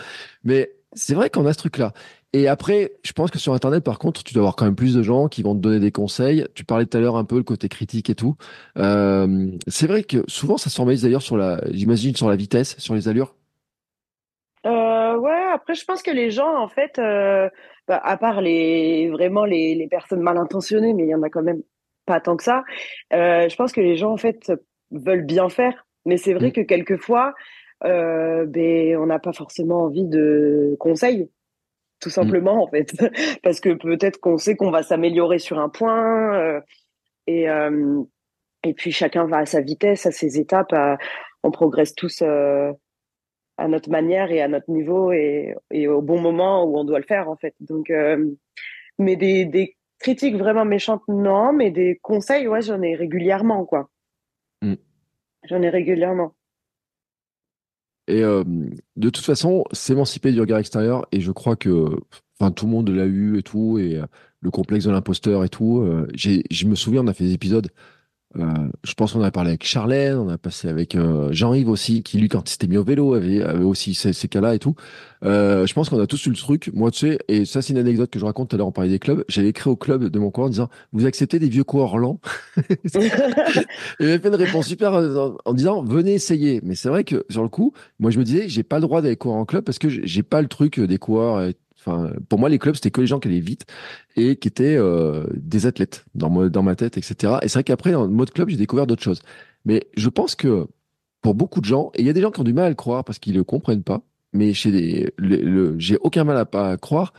Mais c'est vrai qu'on a ce truc-là. Et après, je pense que sur Internet, par contre, tu dois avoir quand même plus de gens qui vont te donner des conseils. Tu parlais tout à l'heure un peu le côté critique et tout. Euh, c'est vrai que souvent, ça se formalise d'ailleurs sur la, j'imagine, sur la vitesse, sur les allures. Euh, ouais, après, je pense que les gens, en fait, euh, bah, à part les vraiment les, les personnes mal intentionnées, mais il y en a quand même pas tant que ça, euh, je pense que les gens, en fait, veulent bien faire. Mais c'est vrai Mm. que quelquefois, ben, on n'a pas forcément envie de conseils, tout simplement, en fait. Parce que peut-être qu'on sait qu'on va s'améliorer sur un point, euh, et, euh, et puis chacun va à sa vitesse, à ses étapes, à- on progresse tous. euh, à notre manière et à notre niveau et, et au bon moment où on doit le faire en fait. Donc, mais des, des critiques vraiment méchantes, non, mais des conseils, ouais, j'en ai régulièrement, quoi. Mm. J'en ai régulièrement. Et euh, de toute façon, s'émanciper du regard extérieur, et je crois que enfin, tout le monde l'a eu et tout, et euh, le complexe de l'imposteur et tout. euh, je me souviens, on a fait des épisodes. Euh, je pense qu'on a parlé avec Charlène, on a passé avec euh, Jean-Yves aussi, qui lui, quand il s'était mis au vélo, avait, avait aussi ces, ces cas-là et tout. Euh, je pense qu'on a tous eu le truc. Moi, tu sais, et ça, c'est une anecdote que je raconte tout à l'heure, on parlait des clubs. J'avais écrit au club de mon coin en disant, vous acceptez des vieux coureurs lents? Il avait fait une réponse super en, en disant venez essayer. Mais c'est vrai que sur le coup, moi je me disais j'ai pas le droit d'aller courir en club parce que j'ai pas le truc des coureurs. Pour moi les clubs c'était que les gens qui allaient vite et qui étaient euh, des athlètes dans dans ma tête, etc. Et c'est vrai qu'après en mode club j'ai découvert d'autres choses. Mais je pense que pour beaucoup de gens et il y a des gens qui ont du mal à le croire parce qu'ils le comprennent pas. Mais chez des, le- le- j'ai aucun mal à pas croire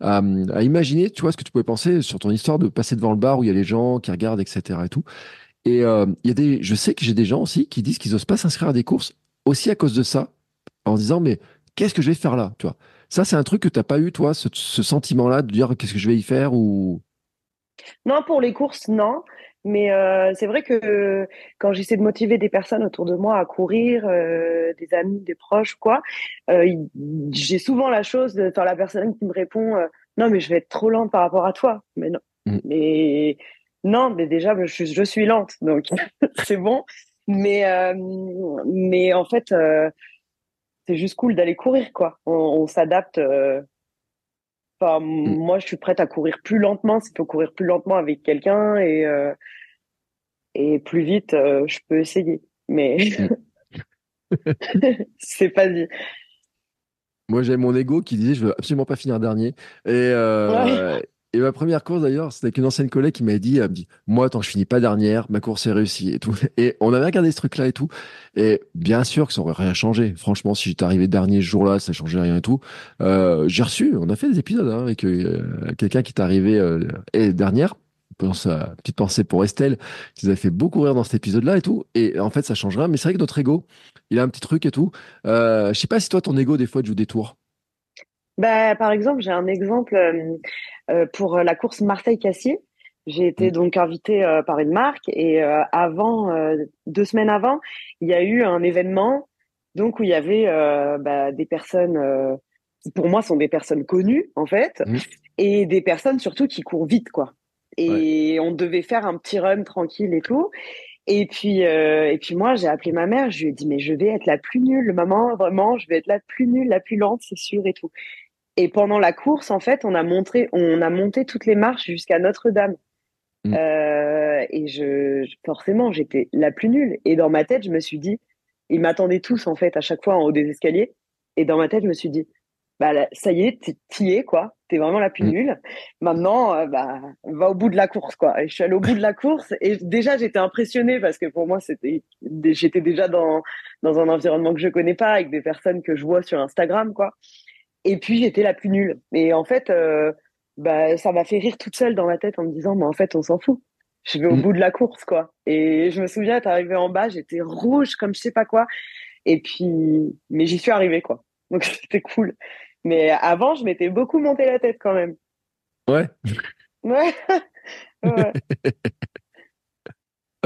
à, à imaginer, tu vois, ce que tu pouvais penser sur ton histoire de passer devant le bar où il y a les gens qui regardent, etc. et tout. Et euh, y a des, je sais que j'ai des gens aussi qui disent qu'ils osent pas s'inscrire à des courses aussi à cause de ça, en disant mais qu'est-ce que je vais faire là, tu vois? Ça c'est un truc que t'as pas eu toi, ce, ce sentiment-là de dire qu'est-ce que je vais y faire ou? Non, pour les courses, non. Mais euh, c'est vrai que quand j'essaie de motiver des personnes autour de moi à courir, euh, des amis, des proches, quoi, euh, j'ai souvent la chose de la personne qui me répond non, mais je vais être trop lente par rapport à toi. Mais non, Mm. mais non, mais déjà je suis, je suis lente, donc c'est bon. Mais mais en fait, c'est juste cool d'aller courir, quoi. On, on s'adapte. euh, Enfin, moi, je suis prête à courir plus lentement. Si je peux courir plus lentement avec quelqu'un et, euh, et plus vite, euh, je peux essayer. Mais c'est pas dit. Moi j'avais mon ego qui disait je veux absolument pas finir dernier. Et euh, et ma première course d'ailleurs c'était avec une ancienne collègue qui m'avait dit, elle me dit moi tant que je finis pas dernière, ma course est réussie et tout. Et on avait regardé ce truc-là et tout. Et bien sûr que ça aurait rien changé. Franchement, si j'étais arrivé dernier ce jour-là, ça changeait rien et tout. Euh, j'ai reçu, on a fait des épisodes hein, avec euh, quelqu'un qui est arrivé euh, et dernière. Pense à petite pensée pour Estelle, qui nous a fait beaucoup rire dans cet épisode-là et tout. Et en fait, ça change rien. Mais c'est vrai que notre ego, il a un petit truc et tout. Euh, je sais pas si toi, ton ego, des fois, te joue des tours. Bah, par exemple, j'ai un exemple euh, pour la course Marseille-Cassier. J'ai été Mm. donc invitée euh, par une marque et euh, avant, euh, deux semaines avant, il y a eu un événement donc où il y avait euh, bah, des personnes euh, qui pour moi sont des personnes connues en fait Mm. et des personnes surtout qui courent vite, quoi. Et on devait faire un petit run tranquille et tout. Et puis, euh, et puis moi, j'ai appelé ma mère. Je lui ai dit, mais je vais être la plus nulle, maman. Vraiment, je vais être la plus nulle, la plus lente, c'est sûr et tout. Et pendant la course, en fait, on a montré, on a monté toutes les marches jusqu'à Notre-Dame. Mm. Euh, et je, forcément, j'étais la plus nulle. Et dans ma tête, je me suis dit, ils m'attendaient tous en fait à chaque fois en haut des escaliers. Et dans ma tête, je me suis dit, bah ça y est, t'y es quoi. T'es vraiment la plus Mm. nulle. Maintenant, euh, bah va au bout de la course quoi. Et je suis allée au bout de la course et déjà j'étais impressionnée parce que pour moi c'était, j'étais déjà dans dans un environnement que je connais pas avec des personnes que je vois sur Instagram quoi. Et puis j'étais la plus nulle. Et en fait, euh, bah ça m'a fait rire toute seule dans ma tête en me disant, mais en fait on s'en fout. Je vais au Mm. bout de la course quoi. Et je me souviens être arrivée en bas, j'étais rouge comme je sais pas quoi. Et puis, mais j'y suis arrivée quoi. Donc c'était cool. Mais avant, je m'étais beaucoup monté la tête quand même. Ouais. Ouais. ouais.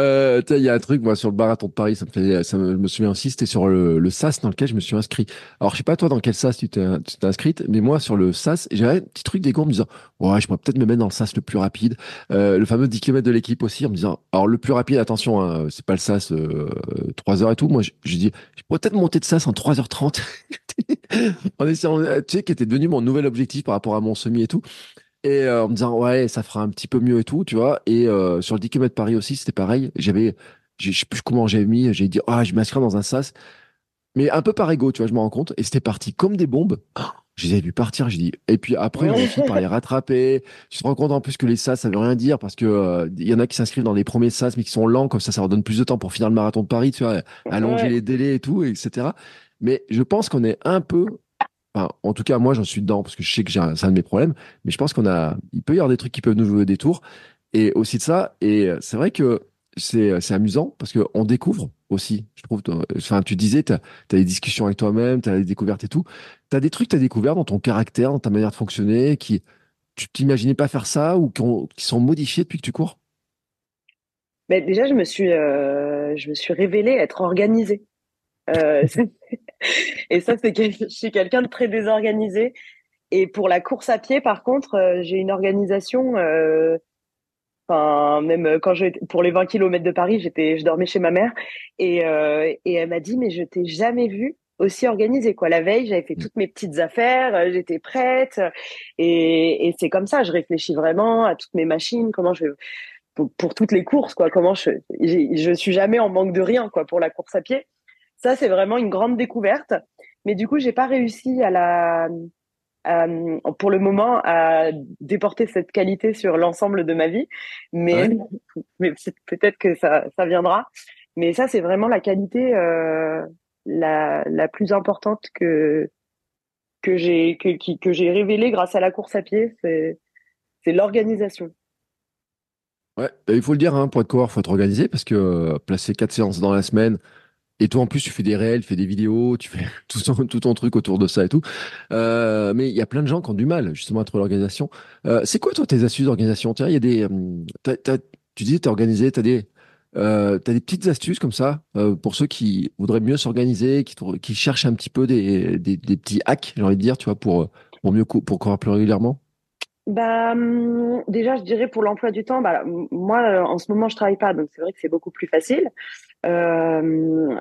Euh, il y a un truc, moi, sur le marathon de Paris, ça me fait, ça me, je me souviens aussi, c'était sur le, le SAS dans lequel je me suis inscrit. Alors, je sais pas toi dans quel SAS tu t'es, inscrite, mais moi, sur le SAS, j'avais un petit truc d'égo en me disant, ouais, je pourrais peut-être me mettre dans le SAS le plus rapide. Euh, le fameux 10 km de l'équipe aussi, en me disant, alors, le plus rapide, attention, hein, c'est pas le SAS, euh, 3 heures et tout. Moi, je, je dis, je pourrais peut-être monter de SAS en 3h30. en essayant, tu sais, qui était devenu mon nouvel objectif par rapport à mon semi et tout. Et euh, en me disant, ouais, ça fera un petit peu mieux et tout, tu vois. Et euh, sur le 10 km Paris aussi, c'était pareil. J'avais, je sais plus comment j'avais mis, j'ai dit, ah, je m'inscris dans un sas. Mais un peu par ego, tu vois, je me rends compte. Et c'était parti comme des bombes. Oh, je les ai vus partir, j'ai dit. Et puis après, Ouais. j'ai fini par les rattraper. Tu te rends compte en plus que les sas, ça veut rien dire parce que euh, il y en a qui s'inscrivent dans les premiers sas, mais qui sont lents, comme ça, ça leur donne plus de temps pour finir le marathon de Paris, tu vois, allonger Ouais. les délais et tout, etc. Mais je pense qu'on est un peu, en tout cas, moi, j'en suis dedans parce que je sais que j'ai un- c'est un de mes problèmes, mais je pense qu'on a, il peut y avoir des trucs qui peuvent nous jouer des tours et aussi de ça. Et euh, c'est vrai que c'est, c'est amusant parce qu'on découvre aussi, je trouve. euh, Enfin, tu disais, tu as, des discussions avec toi-même, tu as des découvertes et tout. Tu as des trucs que tu as découverts dans ton caractère, dans ta manière de fonctionner, qui tu t'imaginais pas faire ça ou qui, qui sont modifiés depuis que tu cours? Mais déjà, je me suis, euh, je me suis révélée être organisée. Euh, et ça, c'est que je suis quelqu'un de très désorganisé. Et pour la course à pied, par contre, euh, j'ai une organisation. euh, Enfin, même quand je pour les 20 kilomètres de Paris, j'étais, je dormais chez ma mère et euh, et elle m'a dit mais je t'ai jamais vu aussi organisée quoi. La veille, j'avais fait toutes mes petites affaires, j'étais prête et et c'est comme ça. Je réfléchis vraiment à toutes mes machines, comment je pour, pour toutes les courses quoi. Comment je je suis jamais en manque de rien quoi pour la course à pied. Ça c'est vraiment une grande découverte. Mais du coup, j'ai pas réussi à la pour le moment à déporter cette qualité sur l'ensemble de ma vie, mais, mais peut-être que ça, ça viendra. Mais ça, c'est vraiment la qualité euh, la, la plus importante que que j'ai que, j'ai révélée grâce à la course à pied, c'est c'est l'organisation. Ouais, bah, il faut le dire, hein, pour être coureur, faut être organisé parce que euh, placer quatre séances dans la semaine, et toi en plus tu fais des réels, tu fais des vidéos, tu fais tout ton, truc autour de ça et tout. Euh, mais il y a plein de gens qui ont du mal justement à trouver l'organisation. Euh, c'est quoi toi tes astuces d'organisation? Tiens, il y a des, hum, t'as- t'as- tu t'es organisé, t'as des, euh, des petites astuces comme ça euh, pour ceux qui voudraient mieux s'organiser, qui, qui cherchent un petit peu des, des, des petits hacks, j'ai envie de dire, tu vois, pour pour mieux pour courir plus régulièrement? Bah, hum, déjà, je dirais pour l'emploi du temps, bah, moi, euh, en ce moment, je travaille pas, donc c'est vrai que c'est beaucoup plus facile. Euh,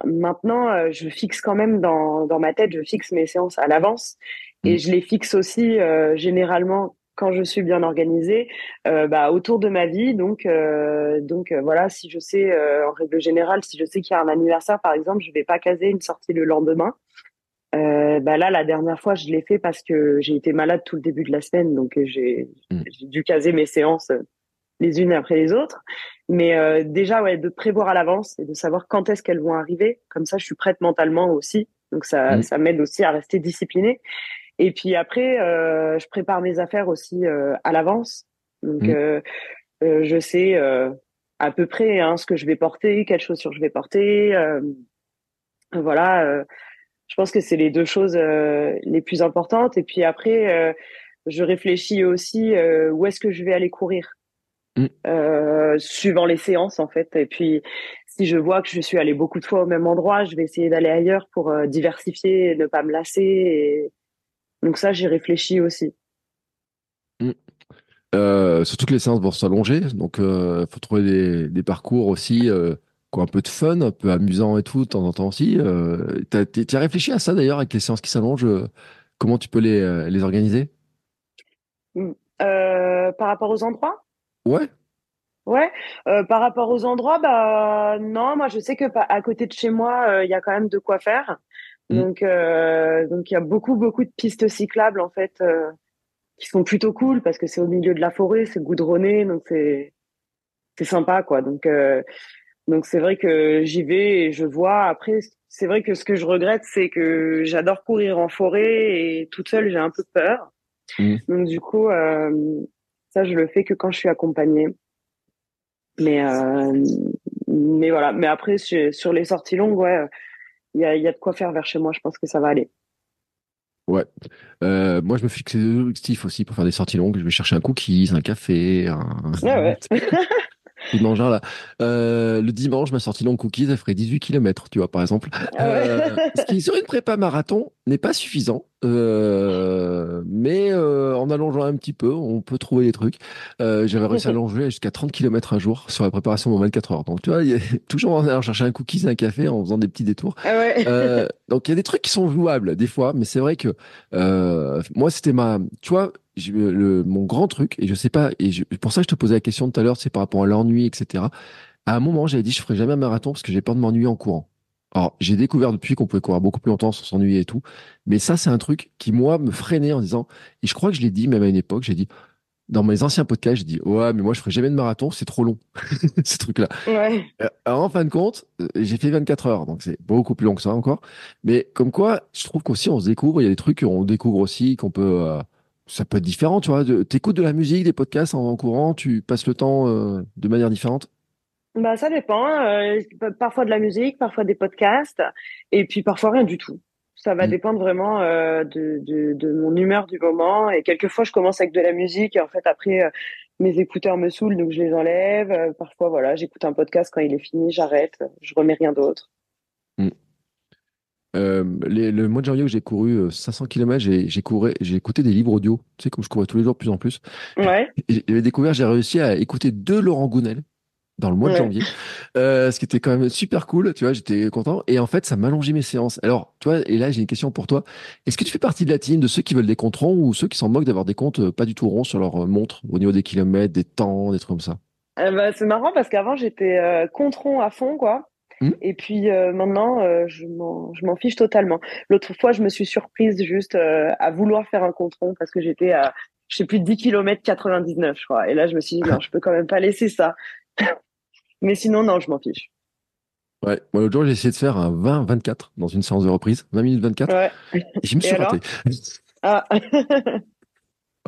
maintenant, euh, je fixe quand même dans, dans ma tête, je fixe mes séances à l'avance et Mm. je les fixe aussi euh, généralement quand je suis bien organisée, euh, bah, autour de ma vie. Donc, euh, donc euh, voilà, si je sais, euh, en règle générale, si je sais qu'il y a un anniversaire, par exemple, je vais pas caser une sortie le lendemain. Euh, bah là, la dernière fois, je l'ai fait parce que j'ai été malade tout le début de la semaine, donc euh, j'ai Mm. j'ai dû caser mes séances euh, les unes après les autres. Mais euh, déjà, ouais, de prévoir à l'avance et de savoir quand est-ce qu'elles vont arriver. Comme ça, je suis prête mentalement aussi. Donc ça, Mm. ça m'aide aussi à rester disciplinée. Et puis après, euh, je prépare mes affaires aussi euh, à l'avance. Donc Mm. euh, euh, je sais euh, à peu près hein, ce que je vais porter, quelles chaussures je vais porter. euh, voilà. Je pense que c'est les deux choses euh, les plus importantes. Et puis après, euh, je réfléchis aussi euh, où est-ce que je vais aller courir, Mm. euh, suivant les séances en fait. Et puis, si je vois que je suis allée beaucoup de fois au même endroit, je vais essayer d'aller ailleurs pour euh, diversifier, et ne pas me lasser. Et... Donc ça, j'y réfléchis aussi. Mm. Euh, surtout que les séances vont s'allonger, donc il faut trouver des, des parcours aussi ont un peu de fun, un peu amusant et tout, de temps en temps aussi. Euh, tu as réfléchi à ça d'ailleurs avec les séances qui s'allongent, euh, comment tu peux les, euh, les organiser? Euh, par rapport aux endroits? Ouais, Ouais, par rapport aux endroits, bah non, moi je sais que à côté de chez moi, il y a quand même de quoi faire. Mm. Donc donc il y a beaucoup beaucoup de pistes cyclables en fait qui sont plutôt cool parce que c'est au milieu de la forêt, c'est goudronné, donc c'est c'est sympa quoi. Donc donc c'est vrai que j'y vais et je vois. Après, c'est vrai que ce que je regrette, c'est que j'adore courir en forêt et toute seule, j'ai un peu peur. Mm. Donc du coup, euh, ça je le fais que quand je suis accompagnée. Mais euh, mais voilà. Mais après sur les sorties longues, ouais, il y a y a de quoi faire vers chez moi. Je pense que ça va aller. ouais. Euh, moi, je me fixe des objectifs aussi pour faire des sorties longues. Je vais chercher un cookies, un café, un... Ouais ouais. là. Euh, le dimanche, ma sortie longue cookies, elle ferait 18 km, tu vois, par exemple. Ah. Euh, ce qui, sur une prépa marathon, n'est pas suffisant. Euh, mais en allongeant un petit peu, on peut trouver des trucs. J'avais réussi à allonger jusqu'à 30 km un jour sur la préparation de mon 24 heures. Donc, tu vois, il y a toujours en allant chercher un cookies, un café, en faisant des petits détours. Ah donc il y a des trucs qui sont jouables des fois, mais c'est vrai que moi c'était ma, tu vois, j'ai- le, mon grand truc et je sais pas et je, pour ça je te posais la question tout à l'heure, c'est par rapport à l'ennui, etc. À un moment j'avais dit je ferai jamais un marathon parce que j'ai peur de m'ennuyer en courant. Alors j'ai découvert depuis qu'on pouvait courir beaucoup plus longtemps sans s'ennuyer et tout, mais ça c'est un truc qui moi me freinait en disant et je crois que je l'ai dit même à une époque, j'ai dit dans mes anciens podcasts, j'ai dit ouais mais moi je ferai jamais de marathon, c'est trop long ces trucs-là. Ouais. Euh, Alors, en fin de compte, euh, j'ai fait 24 heures, donc c'est beaucoup plus long que ça encore. Mais comme quoi, je trouve qu'aussi on se découvre, il y a des trucs qu'on découvre aussi, qu'on peut, euh, ça peut être différent, tu vois. T'écoutes de la musique, des podcasts en, en courant, tu passes le temps euh, de manière différente? Bah ça dépend. euh, parfois de la musique, parfois des podcasts, et puis parfois rien du tout. Ça va Mm. dépendre vraiment euh, de, de, de mon humeur du moment. Et quelquefois, je commence avec de la musique et en fait après, mes écouteurs me saoulent, donc je les enlève. Parfois, voilà, j'écoute un podcast quand il est fini, j'arrête, je remets rien d'autre. Euh, les- le mois de janvier où j'ai couru euh, 500 km, j'ai couru- j'ai écouté des livres audio. Tu sais, comme je courais tous les jours de plus en plus. Ouais. J'avais découvert, j'ai réussi à écouter deux Laurent Gounel dans le mois de janvier, euh, ce qui était quand même super cool, tu vois, j'étais content. Et en fait, ça m'allongeait mes séances. Alors, tu vois, et là, j'ai une question pour toi. Est-ce que tu fais partie de la team de ceux qui veulent des comptes ronds ou ceux qui s'en moquent d'avoir des comptes euh, pas du tout ronds sur leur euh, montre au niveau des kilomètres, des temps, des trucs comme ça? Euh, bah, c'est marrant parce qu'avant, j'étais euh, contron à fond, quoi. Mm. Et puis euh, maintenant, euh, je m'en, fiche totalement. L'autre fois, je me suis surprise juste euh, à vouloir faire un contron parce que j'étais à, je sais plus, 10 km 99, je crois. Et là, je me suis dit, non, je peux quand même pas laisser ça. Mais sinon, non, je m'en fiche. Ouais, moi l'autre jour, j'ai essayé de faire un 20-24 dans une séance de reprise, 20 minutes 24, Ouais. et je me suis raté. Ah.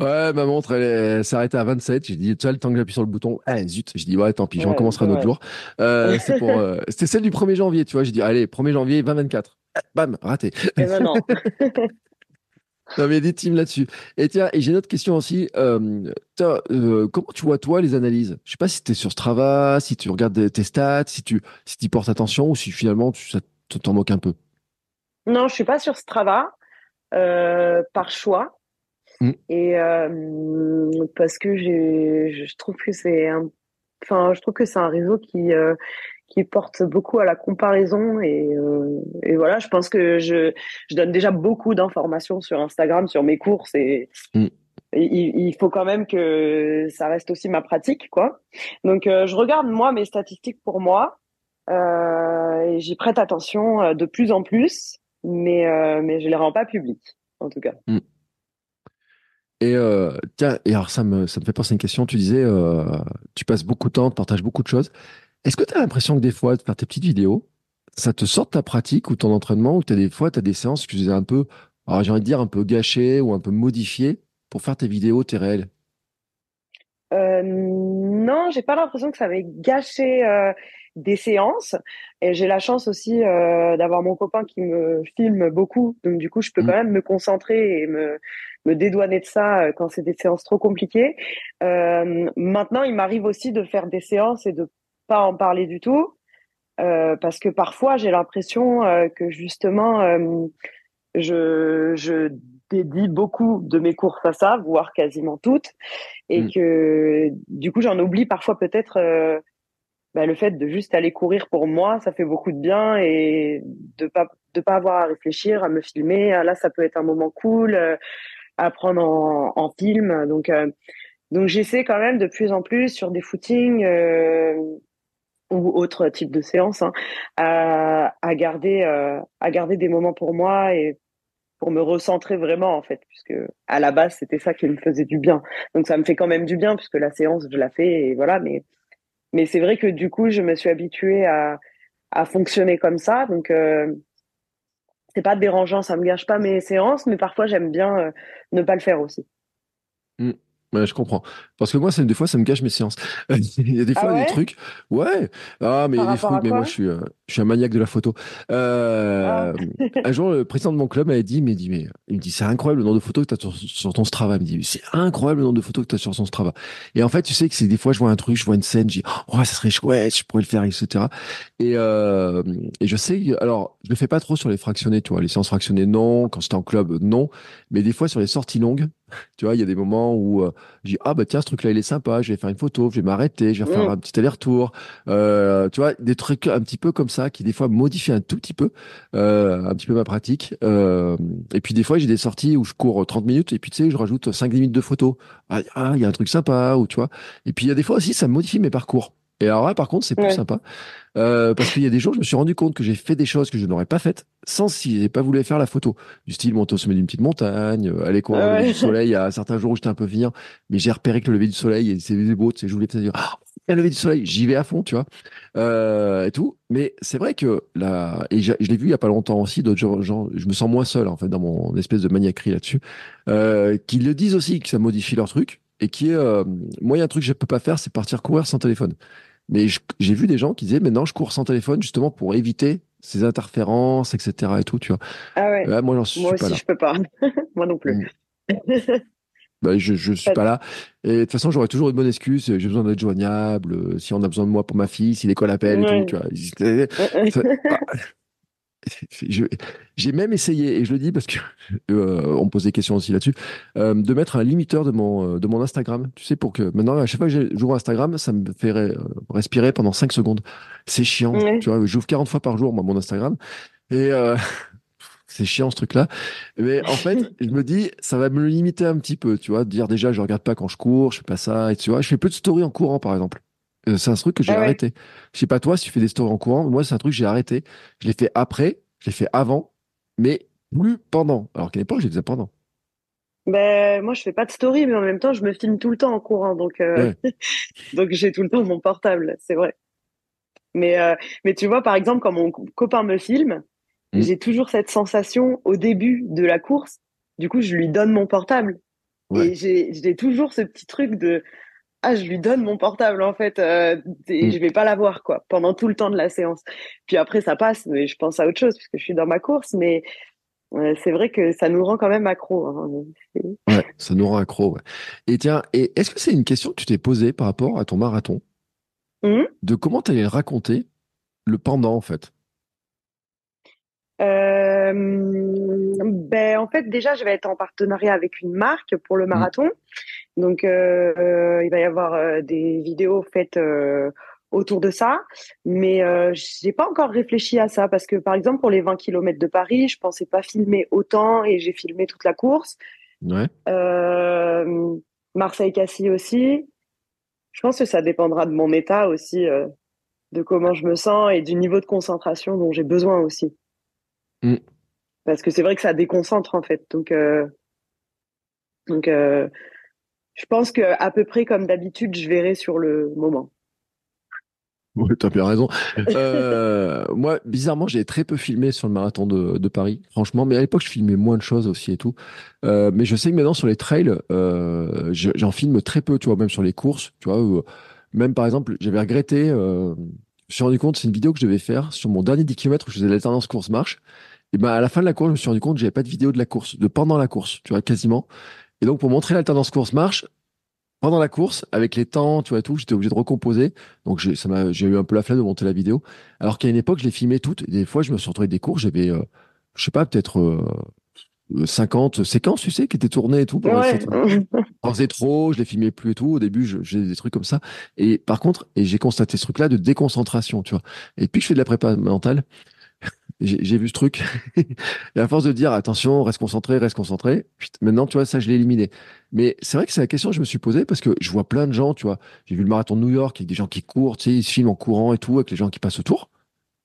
Ouais, ma montre, elle, arrêtée à 27. J'ai dit, tu vois, le temps que j'appuie sur le bouton, ah zut. J'ai dit, ouais, tant pis, je Ouais, recommencerai un autre ouais. jour. Euh, c'est pour, euh, c'était celle du 1er janvier, tu vois. J'ai dit, allez, 1er janvier, 20-24. Ah, Bam, raté. Et ben non. Non, mais des teams là-dessus. Et tiens, et j'ai une autre question aussi. Euh, euh, comment tu vois, toi, les analyses? Je sais pas si tu es sur Strava, si tu regardes tes stats, si tu si y portes attention ou si finalement tu ça t'en moques un peu. Non, je suis pas sur Strava par choix Mm. et euh, parce que j'ai, je trouve que c'est un, enfin, je trouve que c'est un réseau qui euh, qui porte beaucoup à la comparaison et euh, et voilà, je pense que je je donne déjà beaucoup d'informations sur Instagram sur mes courses et Mm. et il, il faut quand même que ça reste aussi ma pratique, quoi. Donc, euh, je regarde moi mes statistiques pour moi euh, et j'y prête attention euh, de plus en plus, mais euh, mais je les rends pas publiques, en tout cas. Et euh, tiens, et alors ça me ça me fait penser à une question. Tu disais, euh, tu passes beaucoup de temps, tu partages beaucoup de choses. Est-ce que tu as l'impression que des fois, de faire tes petites vidéos, ça te sort de ta pratique ou ton entraînement, ou t'as des fois, tu as des séances que tu faisais un peu, alors j'ai envie de dire un peu gâchées ou un peu modifiées pour faire tes vidéos, tes réels? Euh, non, j'ai pas l'impression que ça va gâcher euh, des séances. Et j'ai la chance aussi euh, d'avoir mon copain qui me filme beaucoup, donc du coup, je peux Mm. quand même me concentrer et me me dédouaner de ça euh, quand c'est des séances trop compliquées. Euh, maintenant, il m'arrive aussi de faire des séances et de pas en parler du tout, euh, parce que parfois j'ai l'impression euh, que justement euh, je je dédie beaucoup de mes courses à ça, voire quasiment toutes, et Mm. que du coup j'en oublie parfois peut-être euh, bah, le fait de juste aller courir pour moi, ça fait beaucoup de bien et de pas de pas avoir à réfléchir, à me filmer. Ah, là, ça peut être un moment cool euh, à prendre en, en film. Donc euh, donc j'essaie quand même de plus en plus sur des footings euh, ou autres types de séances hein, à, à garder euh, à garder des moments pour moi et pour me recentrer vraiment en fait puisque à la base c'était ça qui me faisait du bien donc ça me fait quand même du bien puisque la séance je la fais et voilà mais mais c'est vrai que du coup je me suis habituée à fonctionner comme ça. Donc euh, c'est pas dérangeant ça me gâche pas mes séances mais parfois j'aime bien euh, ne pas le faire aussi Ouais, je comprends. Parce que moi, des fois, ça me gâche mes séances. Il y a des Ah fois ouais? des trucs. Ouais. Ah, mais il y a des trucs. Mais moi, je suis, euh, je suis un maniaque de la photo. Euh, un jour, le président de mon club m'avait dit, mais, dit, mais il me dit, c'est incroyable le nombre de photos que tu as sur, sur ton Strava. Il me dit, c'est incroyable le nombre de photos que tu as sur son Strava. Et en fait, tu sais que c'est des fois, je vois un truc, je vois une scène, je dis, oh, ça serait chouette, je pourrais le faire, etc. Et, euh, et je sais, alors, je le fais pas trop sur les fractionnés, tu vois. Les séances fractionnées, non. Quand c'était en club, non. Mais des fois, sur les sorties longues, tu vois, il y a des moments où euh, je dis, ah bah tiens, ce truc-là, il est sympa, je vais faire une photo, je vais m'arrêter, je vais faire Mm. un petit aller-retour. Euh, tu vois, des trucs un petit peu comme ça qui, des fois, modifient un tout petit peu, euh, un petit peu ma pratique. Euh, et puis, des fois, j'ai des sorties où je cours 30 minutes et puis, tu sais, je rajoute 5-10 minutes de photos. Ah, ah, il y a un truc sympa, ou tu vois. Et puis, il y a des fois aussi, ça modifie mes parcours. Et alors là, par contre, c'est plus Ouais. sympa. Euh, parce qu'il y a des jours, je me suis rendu compte que j'ai fait des choses que je n'aurais pas faites sans si j'ai pas voulu faire la photo. Du style monter au sommet d'une petite montagne, euh, aller courir au Ah lever ouais. du soleil. Il y a certains jours où j'étais un peu venir, mais j'ai repéré que le lever du soleil, et c'est beau, tu sais, je voulais peut-être dire, ah, le lever du soleil, j'y vais à fond, tu vois, euh, et tout. Mais c'est vrai que là, et je, je l'ai vu il y a pas longtemps aussi, d'autres gens, je me sens moins seul, en fait, dans mon espèce de maniaquerie là-dessus, euh, qui le disent aussi, que ça modifie leur truc, et qui est, euh, moi, il y a un truc que je peux pas faire, c'est partir courir sans téléphone. Mais j'ai vu des gens qui disaient, maintenant, je cours sans téléphone justement pour éviter ces interférences, etc. et tout, tu vois. ah ouais Là, moi, j'en suis moi pas aussi là. je peux pas moi non plus Bah, je, je suis Pas- pas là. Et de toute façon, j'aurais toujours une bonne excuse. J'ai besoin d'être joignable. euh, Si on a besoin de moi pour ma fille, si l'école appelle et Ouais. tout, tu vois. C'est- ça- ah, je- J'ai même essayé, et je le dis parce que euh, on me pose des questions aussi là-dessus, euh, de mettre un limiteur de mon, euh, de mon Instagram. Tu sais, pour que maintenant, à chaque fois que j'ouvre Instagram, ça me fait re- respirer pendant 5 secondes. C'est chiant. Tu vois, j'ouvre 40 fois par jour, moi, mon Instagram. Et euh, c'est chiant ce truc-là. Mais en fait, je me dis, ça va me limiter un petit peu, tu vois, dire déjà, je regarde pas quand je cours, je fais pas ça, et tu vois, je fais peu de stories en courant, par exemple. Euh, C'est un truc que j'ai Ah ouais. arrêté. Je sais pas toi si tu fais des stories en courant, mais moi c'est un truc que j'ai arrêté. Je l'ai fait après, je l'ai fait avant, mais plus pendant. Alors qu'à l'époque, je les faisais pendant. Ben, moi, je fais pas de story, mais en même temps, je me filme tout le temps en courant, donc euh, donc j'ai tout le temps mon portable, c'est vrai. Mais euh, mais tu vois, par exemple, quand mon co- copain me filme, Mm. j'ai toujours cette sensation au début de la course. Du coup, je lui donne mon portable Ouais. et j'ai toujours ce petit truc de ah, je lui donne mon portable en fait, euh, et Mm. je vais pas l'avoir quoi pendant tout le temps de la séance. Puis après, ça passe, mais je pense à autre chose puisque je suis dans ma course, mais euh, c'est vrai que ça nous rend quand même accro. hein. Ouais, ça nous rend accro. Ouais. Et tiens, et est-ce que c'est une question que tu t'es posée par rapport à ton marathon? Mhm. De comment tu allais le raconter le pendant, en fait? Euh, ben, en fait, déjà, je vais être en partenariat avec une marque pour le marathon. Donc, euh, euh, il va y avoir euh, des vidéos faites euh, autour de ça. Mais euh, j'ai pas encore réfléchi à ça parce que, par exemple, pour les 20 km de Paris, je pensais pas filmer autant et j'ai filmé toute la course. Ouais. Euh, Marseille-Cassis aussi. Je pense que ça dépendra de mon état aussi, euh, de comment je me sens et du niveau de concentration dont j'ai besoin aussi. Mm. Parce que c'est vrai que ça déconcentre en fait. Donc, euh, donc euh, je pense que à peu près comme d'habitude, je verrai sur le moment. Oui, t'as bien raison. Euh, moi, bizarrement, j'ai très peu filmé sur le marathon de, de Paris, franchement. Mais à l'époque, je filmais moins de choses aussi et tout. Euh, mais je sais que maintenant, sur les trails, euh, je- j'en filme très peu, tu vois, même sur les courses, tu vois. où- même par exemple, j'avais regretté, euh, je me suis rendu compte, c'est une vidéo que je devais faire sur mon dernier 10 km où je faisais l'alternance course-marche. Et ben, à la fin de la course, je me suis rendu compte que j'avais pas de vidéo de la course, de pendant la course, tu vois, quasiment. Et donc, pour montrer l'alternance course-marche, pendant la course, avec les temps, tu vois, tout, j'étais obligé de recomposer. Donc, j'ai, ça m'a, j'ai eu un peu la flemme de monter la vidéo. Alors qu'à une époque, je les filmais toutes. Des fois, je me suis retrouvé avec des courses, j'avais, euh, je sais pas, peut-être, euh, 50 séquences, tu sais, qui étaient tournées et tout. Ouais. J'en faisais trop, je les filmais plus et tout. Au début, j'ai des trucs comme ça. Et par contre, et j'ai constaté ce truc-là de déconcentration, tu vois. Et depuis que je fais de la prépa mentale, j'ai vu ce truc. et à force de dire, attention, reste concentré, reste concentré. putain, Maintenant, tu vois, ça, je l'ai éliminé. Mais c'est vrai que c'est la question que je me suis posée parce que je vois plein de gens, tu vois. J'ai vu le marathon de New York avec des gens qui courent, tu sais, ils se filment en courant et tout, avec les gens qui passent autour.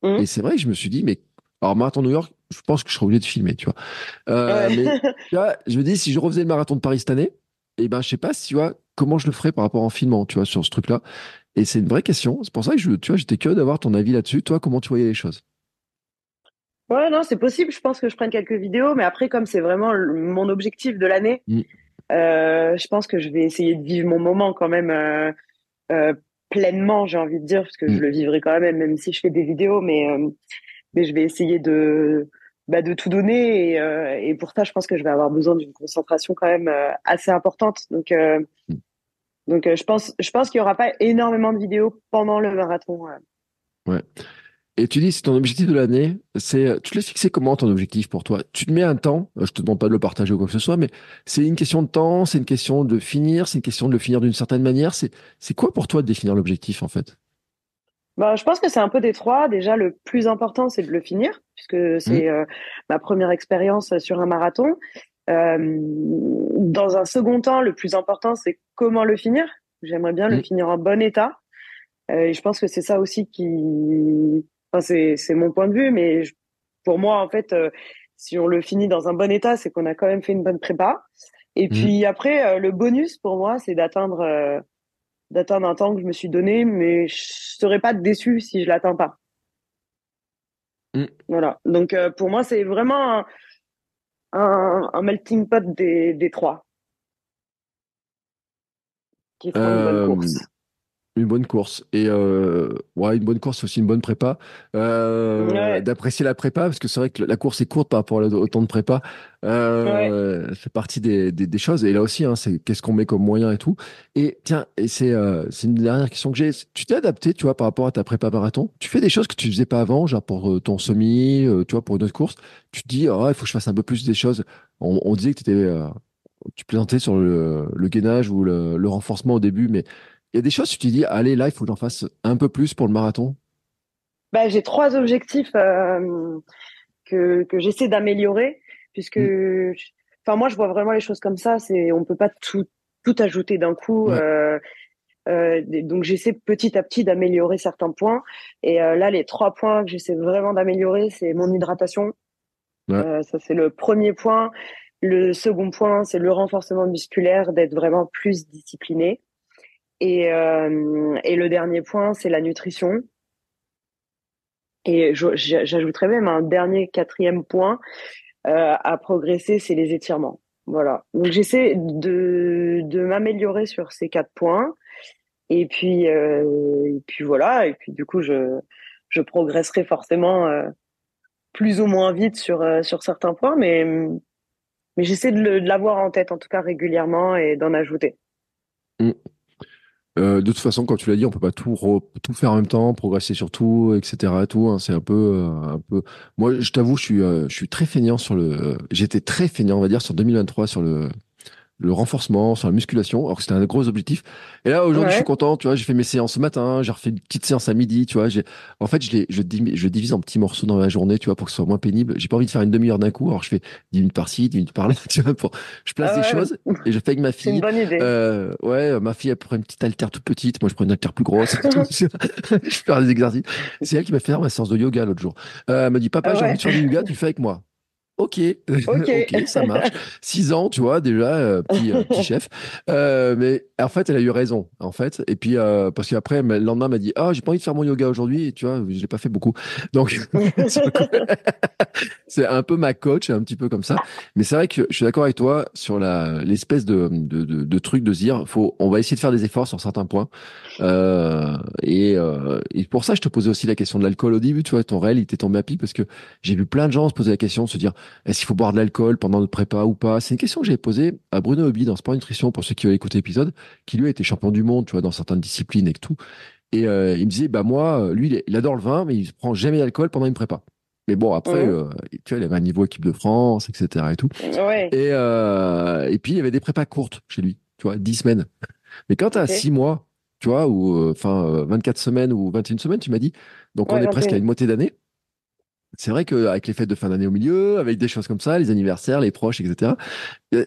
Mhm. Et c'est vrai que je me suis dit, mais alors, marathon de New York, je pense que je serais obligé de filmer, tu vois. Euh, Ouais. mais tu vois, je me dis, si je refaisais le marathon de Paris cette année, eh ben, je sais pas si, tu vois, comment je le ferais par rapport en filmant, tu vois, sur ce truc-là. Et c'est une vraie question. C'est pour ça que je, tu vois, j'étais curieux d'avoir ton avis là-dessus. Toi, comment tu voyais les choses? Ouais, non, c'est possible. Je pense que je prenne quelques vidéos, mais après, comme c'est vraiment le- mon objectif de l'année, Mm. euh, je pense que je vais essayer de vivre mon moment quand même euh, euh, pleinement, j'ai envie de dire, parce que Mm. je le vivrai quand même, même si je fais des vidéos, mais mais je vais essayer de bah, de tout donner et, et pour ça, je pense que je vais avoir besoin d'une concentration quand même assez importante. Donc Mm. donc je pense je pense qu'il y aura pas énormément de vidéos pendant le marathon. euh. Et tu dis, c'est ton objectif de l'année. C'est, tu l'as fixé comment ton objectif pour toi? Tu te mets un temps. euh, Je te demande pas de le partager ou quoi que ce soit, mais c'est une question de temps, c'est une question de finir, c'est une question de le finir d'une certaine manière. C'est, c'est quoi pour toi de définir l'objectif, en fait? Bah, je pense que c'est un peu des trois. Déjà, le plus important, c'est de le finir, puisque c'est euh, ma première expérience sur un marathon. Euh, dans un second temps, le plus important, c'est comment le finir. J'aimerais bien le Mm. finir en bon état. Euh, et je pense que c'est ça aussi qui... Enfin, c'est, mon point de vue, mais je- pour moi, en fait, euh, si on le finit dans un bon état, c'est qu'on a quand même fait une bonne prépa. Et Mm. puis après, euh, le bonus pour moi, c'est d'atteindre euh, d'atteindre un temps que je me suis donné, mais je serais pas déçu si je l'atteins pas. Mm. Voilà. Donc pour moi, c'est vraiment un, un, un melting pot des, des trois. Qui font une bonne course. Une bonne course. Et euh, ouais, une bonne course, aussi une bonne prépa. Euh, Ouais. D'apprécier la prépa, parce que c'est vrai que la course est courte par rapport au temps de prépa. Euh, C'est partie des, des, des choses. Et là aussi, hein, c'est qu'est-ce qu'on met comme moyen et tout. Et tiens, et c'est euh, c'est une dernière question que j'ai. Tu t'es adapté, tu vois, par rapport à ta prépa marathon? Tu fais des choses que tu faisais pas avant, genre pour euh, ton semi, euh, tu vois, pour une autre course? Tu te dis, ah, il faut que je fasse un peu plus des choses. On, on disait que t'étais, euh, tu plaisantais sur le, le gainage ou le, le renforcement au début, mais y a des choses, tu te dis, allez, là, il faut que j'en fasse un peu plus pour le marathon? Bah, j'ai trois objectifs euh, que, que j'essaie d'améliorer, puisque, enfin, moi, je vois vraiment les choses comme ça. C'est, on peut pas tout, tout ajouter d'un coup. Ouais. euh, euh, donc, j'essaie petit à petit d'améliorer certains points. Et là, les trois points que j'essaie vraiment d'améliorer, c'est mon hydratation. Ouais. Ça, c'est le premier point. Le second point, c'est le renforcement musculaire, d'être vraiment plus discipliné. Et, euh, et le dernier point, c'est la nutrition. Et j'ajouterais même un dernier quatrième point euh, à progresser, c'est les étirements. Voilà. Donc j'essaie de, de m'améliorer sur ces quatre points. Et puis, euh, et puis voilà. Et puis du coup, je, je progresserai forcément plus ou moins vite sur, sur certains points, mais, mais j'essaie de l'avoir en tête, en tout cas régulièrement, et d'en ajouter. Euh, de toute façon, comme tu l'as dit, on peut pas tout, tout faire en même temps, progresser sur tout, etc. et Tout, hein, c'est un peu, euh, un peu. Moi, je t'avoue, je suis, euh, je suis très feignant sur le. J'étais très feignant, on va dire, sur 2023 sur le, le renforcement, sur la musculation, alors que c'était un gros objectif. Et là, aujourd'hui, Ouais. je suis content, tu vois, j'ai fait mes séances ce matin, j'ai refait une petite séance à midi, tu vois. J'ai, en fait, je les, je, je divise en petits morceaux dans ma journée, tu vois, pour que ce soit moins pénible. J'ai pas envie de faire une demi-heure d'un coup, alors je fais 10 minutes par-ci, 10 minutes par là, tu vois, pour, je place Ah des choses et je fais avec ma C'est une fille. bonne idée. Euh, ouais, ma fille, elle prend une petite haltère toute petite. Moi, je prends une haltère plus grosse. je fais des exercices. C'est elle qui m'a fait faire ma séance de yoga l'autre jour. Euh, elle m'a dit, papa, Ah j'ai envie de faire du yoga, tu fais avec moi. Ok, Ok. ok, ça marche. Six ans, tu vois, déjà, euh, petit, euh, petit chef. Euh, mais en fait, elle a eu raison, en fait. Et puis, euh, parce qu'après, le lendemain, elle m'a dit, ah, j'ai pas envie de faire mon yoga aujourd'hui. Et tu vois, je l'ai pas fait beaucoup. Donc, c'est un peu ma coach, un petit peu comme ça. Mais c'est vrai que je suis d'accord avec toi sur la l'espèce de, de, de, de truc de se dire, faut, on va essayer de faire des efforts sur certains points. Euh, et, euh, et pour ça, je te posais aussi la question de l'alcool au début. Tu vois, ton réel, il t'est tombé à pic parce que j'ai vu plein de gens se poser la question, se dire, est-ce qu'il faut boire de l'alcool pendant notre prépa ou pas? C'est une question que j'avais posée à Bruno Hobby dans Sport Nutrition pour ceux qui ont écouté l'épisode, qui lui a été champion du monde, tu vois, dans certaines disciplines et tout. Et euh, il me disait, bah moi, lui, il, adore le vin, mais il prend jamais d'alcool pendant une prépa. Mais bon, après, Mhm. euh, tu vois, il avait un niveau équipe de France, etc. et tout. Ouais. Et, euh, et puis, il y avait des prépas courtes chez lui, tu vois, 10 semaines. Mais quand tu as Ok. 6 mois, tu vois, ou euh, enfin euh, 24 semaines ou 21 semaines, tu m'as dit, donc on est presque à 21. une moitié d'année. C'est vrai qu'avec les fêtes de fin d'année au milieu, avec des choses comme ça, les anniversaires, les proches, etc.,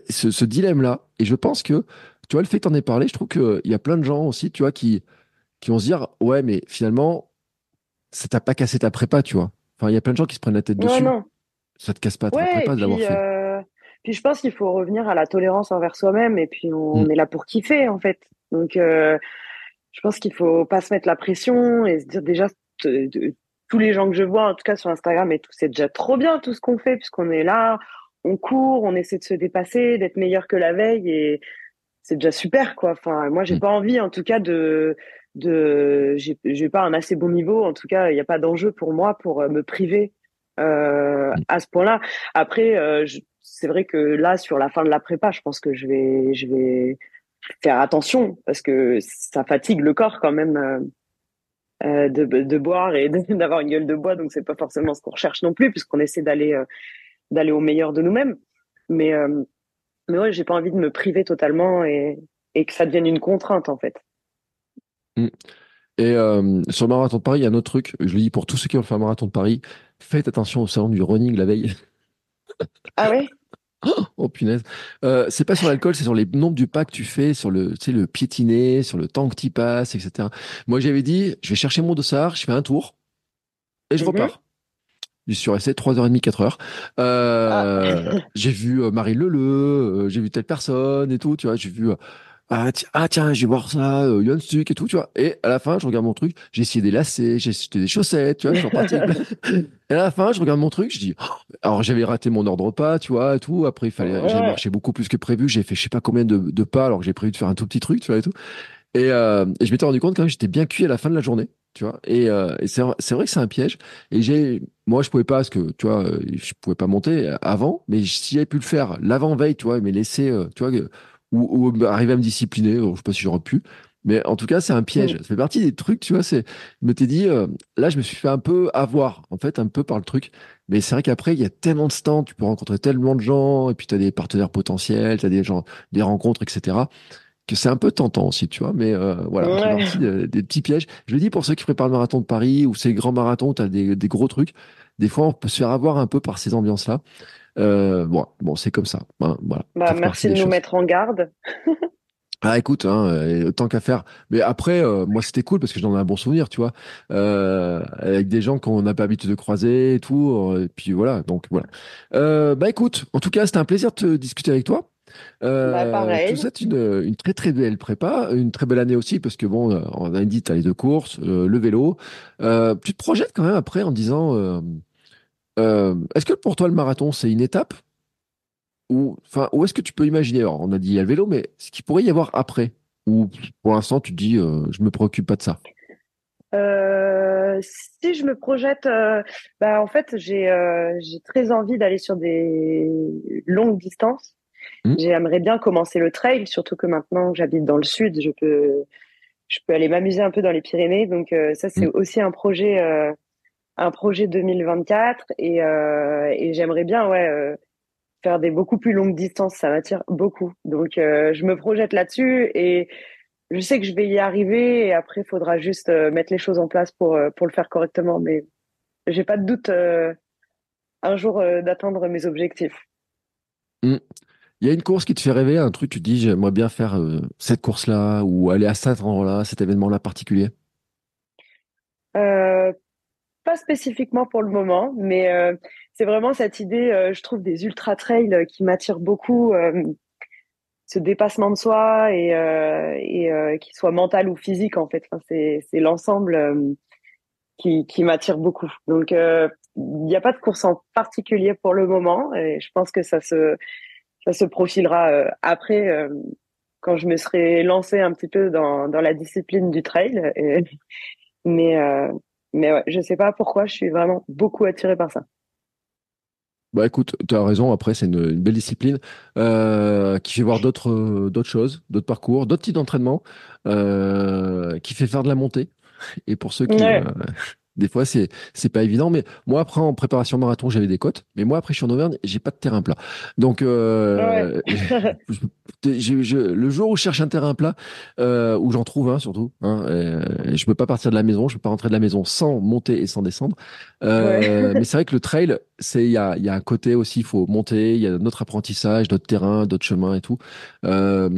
ce, ce dilemme-là. Et je pense que, tu vois, le fait que tu en aies parlé, je trouve qu'il y a plein de gens aussi, tu vois, qui, qui vont se dire, ouais, mais finalement, ça t'a pas cassé ta prépa, tu vois. Enfin, il y a plein de gens qui se prennent la tête dessus. non. Ça te casse pas ta Ouais, prépa de l'avoir fait. euh, puis je pense qu'il faut revenir à la tolérance envers soi-même et puis on Mm. est là pour kiffer en fait. Donc euh, je pense qu'il faut pas se mettre la pression et se dire déjà tous les gens que je vois en tout cas sur Instagram et tout c'est déjà trop bien tout ce qu'on fait puisqu'on est là, on court, on essaie de se dépasser, d'être meilleur que la veille et c'est déjà super quoi. Enfin moi j'ai Mm. pas envie en tout cas de de j'ai pas un assez bon niveau en tout cas il n'y a pas d'enjeu pour moi pour euh, me priver euh, Mm. à ce point-là. Après, euh, c'est vrai que là, sur la fin de la prépa, je pense que je vais, je vais faire attention parce que ça fatigue le corps quand même euh, de, de boire et d'avoir une gueule de bois. Donc, c'est pas forcément ce qu'on recherche non plus, puisqu'on essaie d'aller euh, d'aller au meilleur de nous-mêmes. Mais euh, mais ouais, j'ai pas envie de me priver totalement et et que ça devienne une contrainte en fait. Et euh, sur le marathon de Paris, il y a un autre truc. Je le dis pour tous ceux qui ont fait un marathon de Paris, faites attention au salon du running la veille. Ah ouais? Oh punaise. Euh, c'est pas sur l'alcool, c'est sur les nombres du pas que tu fais, sur le, tu sais, le piétiné, sur le temps que tu passes, etc. Moi, j'avais dit, je vais chercher mon dossard, je fais un tour et je Mhm. repars. Je suis resté 3h30, 4h. Euh, J'ai vu euh, Marie Leleu, euh, j'ai vu telle personne et tout, tu vois. J'ai vu, euh, ah, tiens, ah, tiens, je vais voir ça, euh, et tout, tu vois. Et à la fin, je regarde mon truc, j'ai essayé des lacets, j'ai essayé des chaussettes, tu vois, je suis reparti. et à la fin, je regarde mon truc, je dis, oh, alors j'avais raté mon ordre de pas, tu vois, et tout. Après, il fallait, Ouais. j'ai marché beaucoup plus que prévu, j'ai fait je sais pas combien de, de pas, alors que j'ai prévu de faire un tout petit truc, tu vois, et tout. Et, euh, et je m'étais rendu compte quand même que j'étais bien cuit à la fin de la journée, tu vois. Et, euh, et c'est, c'est vrai que c'est un piège. Et j'ai, moi, je pouvais pas, parce que, tu vois, euh, je pouvais pas monter avant, mais si j'avais pu le faire l'avant-veille, tu vois, mais laisser, euh, tu vois, ou, ou arriver à me discipliner, je sais pas si j'aurais pu. Mais en tout cas, c'est un piège. Ça fait partie des trucs, tu vois, c'est, je me t'ai dit, euh, là, je me suis fait un peu avoir, en fait, un peu par le truc. Mais c'est vrai qu'après, il y a tellement de stands, tu peux rencontrer tellement de gens, et puis tu as des partenaires potentiels, tu as des gens, des rencontres, etc que c'est un peu tentant aussi, tu vois. Mais euh, voilà, Ouais. partie de- des petits pièges. Je le dis pour ceux qui préparent le marathon de Paris ou ces grands marathons, tu as des, des gros trucs. Des fois, on peut se faire avoir un peu par ces ambiances-là. Euh, bon, bon c'est comme ça. hein, voilà. Bah, merci de nous choses. mettre en garde. Ah, écoute, hein, euh, tant qu'à faire. Mais après, euh, moi, c'était cool parce que j'en ai un bon souvenir, tu vois, euh, avec des gens qu'on n'a pas l'habitude de croiser et tout. euh, Et puis voilà, donc voilà. Euh, bah écoute, en tout cas, c'était un plaisir de te discuter avec toi. Euh, Bah, pareil. Je te une, une très très belle prépa, une très belle année aussi parce que bon, euh, on a dit, tu as les deux courses, euh, le vélo. Euh, tu te projettes quand même après en disant, euh, est-ce que pour toi le marathon c'est une étape? Ou, enfin, où est-ce que tu peux imaginer alors, On a dit il y a le vélo, mais ce qu'il pourrait y avoir après? Ou pour l'instant tu te dis, euh, je me préoccupe pas de ça? Euh, si je me projette, bah en fait j'ai très envie d'aller sur des longues distances. Mhm. J'aimerais bien commencer le trail, surtout que maintenant j'habite dans le sud, je peux je peux aller m'amuser un peu dans les Pyrénées. Donc ça c'est Mhm. aussi un projet un projet 2024 et euh, et j'aimerais bien ouais euh, faire des beaucoup plus longues distances. Ça m'attire beaucoup. Donc euh, je me projette là-dessus et je sais que je vais y arriver et après, il faudra juste mettre les choses en place pour, pour le faire correctement. Mais j'ai pas de doute un jour d'atteindre mes objectifs. Il y a une course qui te fait rêver, un truc, tu te dis, j'aimerais bien faire euh, cette course-là ou aller à cet endroit-là, cet événement-là particulier? Euh, pas spécifiquement pour le moment, mais euh, c'est vraiment cette idée, euh, je trouve, des ultra trails euh, qui m'attirent beaucoup. euh, ce dépassement de soi et, euh, et euh, qu'il soit mental ou physique en fait. Enfin, c'est l'ensemble qui, qui m'attire beaucoup. Donc il n'y a pas de course en particulier pour le moment et je pense que ça se ça se profilera après quand je me serai lancée un petit peu dans dans la discipline du trail. Et, mais mais ouais, je sais pas pourquoi je suis vraiment beaucoup attirée par ça. Bah écoute, tu as raison, après c'est une, une belle discipline euh, qui fait voir d'autres euh, d'autres choses, d'autres parcours, d'autres types d'entraînement, euh, qui fait faire de la montée. Et pour ceux qui, Ouais. Des fois, c'est c'est pas évident. Mais moi, après, en préparation marathon, j'avais des côtes. Mais moi, après, je suis en Auvergne, j'ai pas de terrain plat. Donc, euh, je- je- le jour où je cherche un terrain plat, euh, où j'en trouve un surtout, hein, euh, je peux pas partir de la maison, je peux pas rentrer de la maison sans monter et sans descendre. Euh, mais c'est vrai que le trail, c'est il y a il y a un côté aussi, il faut monter, il y a notre apprentissage, d'autres terrains, d'autres chemins et tout. Euh,